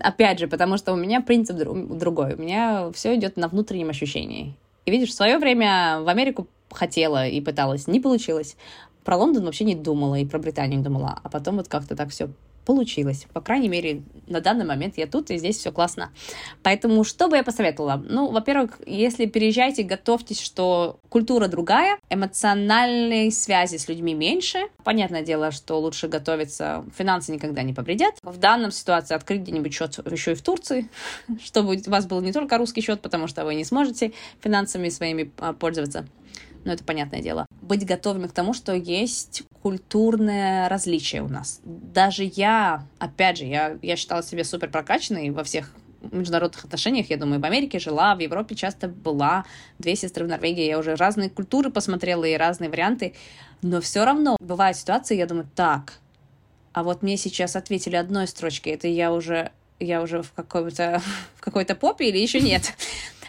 Опять же, потому что у меня принцип другой. У меня все идет на внутреннем ощущении. И видишь, в свое время в Америку хотела и пыталась, не получилось. Про Лондон вообще не думала и про Британию не думала. А потом вот как-то так все получилось. По крайней мере, на данный момент я тут, и здесь все классно. Поэтому что бы я посоветовала? Ну, во-первых, если переезжаете, готовьтесь, что культура другая, эмоциональной связи с людьми меньше. Понятное дело, что лучше готовиться, финансы никогда не повредят. В данном ситуации открыть где-нибудь счет еще и в Турции, [LAUGHS] чтобы у вас был не только русский счет, потому что вы не сможете финансами своими а, пользоваться но это понятное дело. Быть готовыми к тому, что есть культурное различие у нас. Даже я, опять же, я, я считала себя супер прокачанной во всех международных отношениях, я думаю, в Америке жила, в Европе часто была, две сестры в Норвегии, я уже разные культуры посмотрела и разные варианты, но все равно бывают ситуации, я думаю, так, а вот мне сейчас ответили одной строчкой, это я уже я уже в какой-то [LAUGHS] в какой-то попе или еще нет?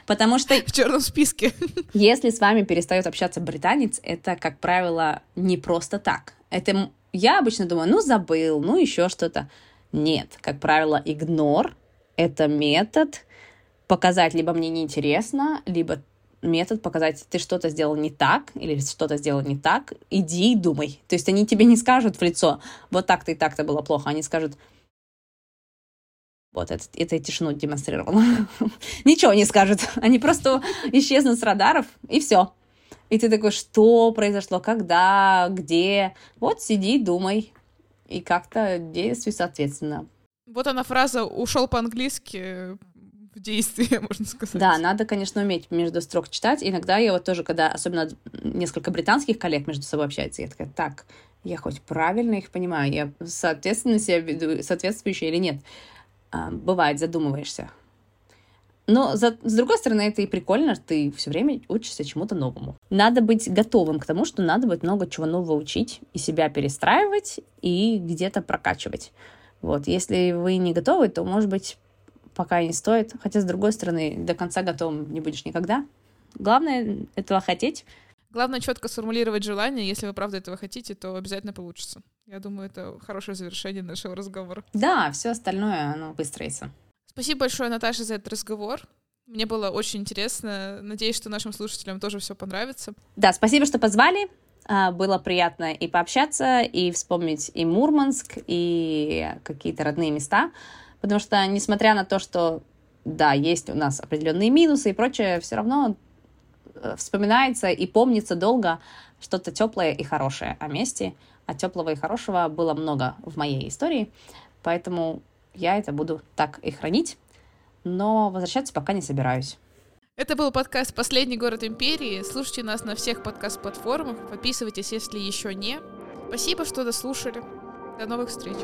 Потому что... [LAUGHS] В черном списке. Если с вами перестает общаться британец, это, как правило, не просто так. Это я обычно думаю, ну, забыл, ну, еще что-то. Нет, как правило, игнор — это метод показать либо мне неинтересно, либо метод показать, ты что-то сделал не так или что-то сделал не так, иди и думай. То есть они тебе не скажут в лицо, вот так-то и так-то было плохо, они скажут, вот это, это тишину демонстрировала. [LAUGHS] Ничего не скажут. Они просто исчезнут с радаров, и все. И ты такой, что произошло, когда, где? Вот сиди, думай. И как-то действуй соответственно. Вот она фраза «ушел по-английски», в действии, [LAUGHS] можно сказать. Да, надо, конечно, уметь между строк читать. Иногда я вот тоже, когда особенно несколько британских коллег между собой общаются, я такая, так, я хоть правильно их понимаю, я соответственно себя веду соответствующая или нет. А, бывает, задумываешься. Но за, с другой стороны, это и прикольно, ты все время учишься чему-то новому. Надо быть готовым к тому, что надо будет много чего нового учить, и себя перестраивать, и где-то прокачивать. Вот, если вы не готовы, то, может быть, пока не стоит. Хотя, с другой стороны, до конца готовым не будешь никогда. Главное этого хотеть. Главное четко сформулировать желание. Если вы правда этого хотите, то обязательно получится. Я думаю, это хорошее завершение нашего разговора. Да, все остальное, оно выстроится. Спасибо большое, Наташа, за этот разговор. Мне было очень интересно. Надеюсь, что нашим слушателям тоже все понравится. Да, спасибо, что позвали. А, было приятно и пообщаться, и вспомнить и Мурманск, и какие-то родные места. Потому что, несмотря на то, что, да, есть у нас определенные минусы и прочее, все равно Э, вспоминается и помнится долго что-то теплое и хорошее о месте, а теплого и хорошего было много в моей истории, поэтому я это буду так и хранить, но возвращаться пока не собираюсь. Это был подкаст «Последний город империи». Слушайте нас на всех подкаст-платформах. Подписывайтесь, если еще не. Спасибо, что дослушали. До новых встреч.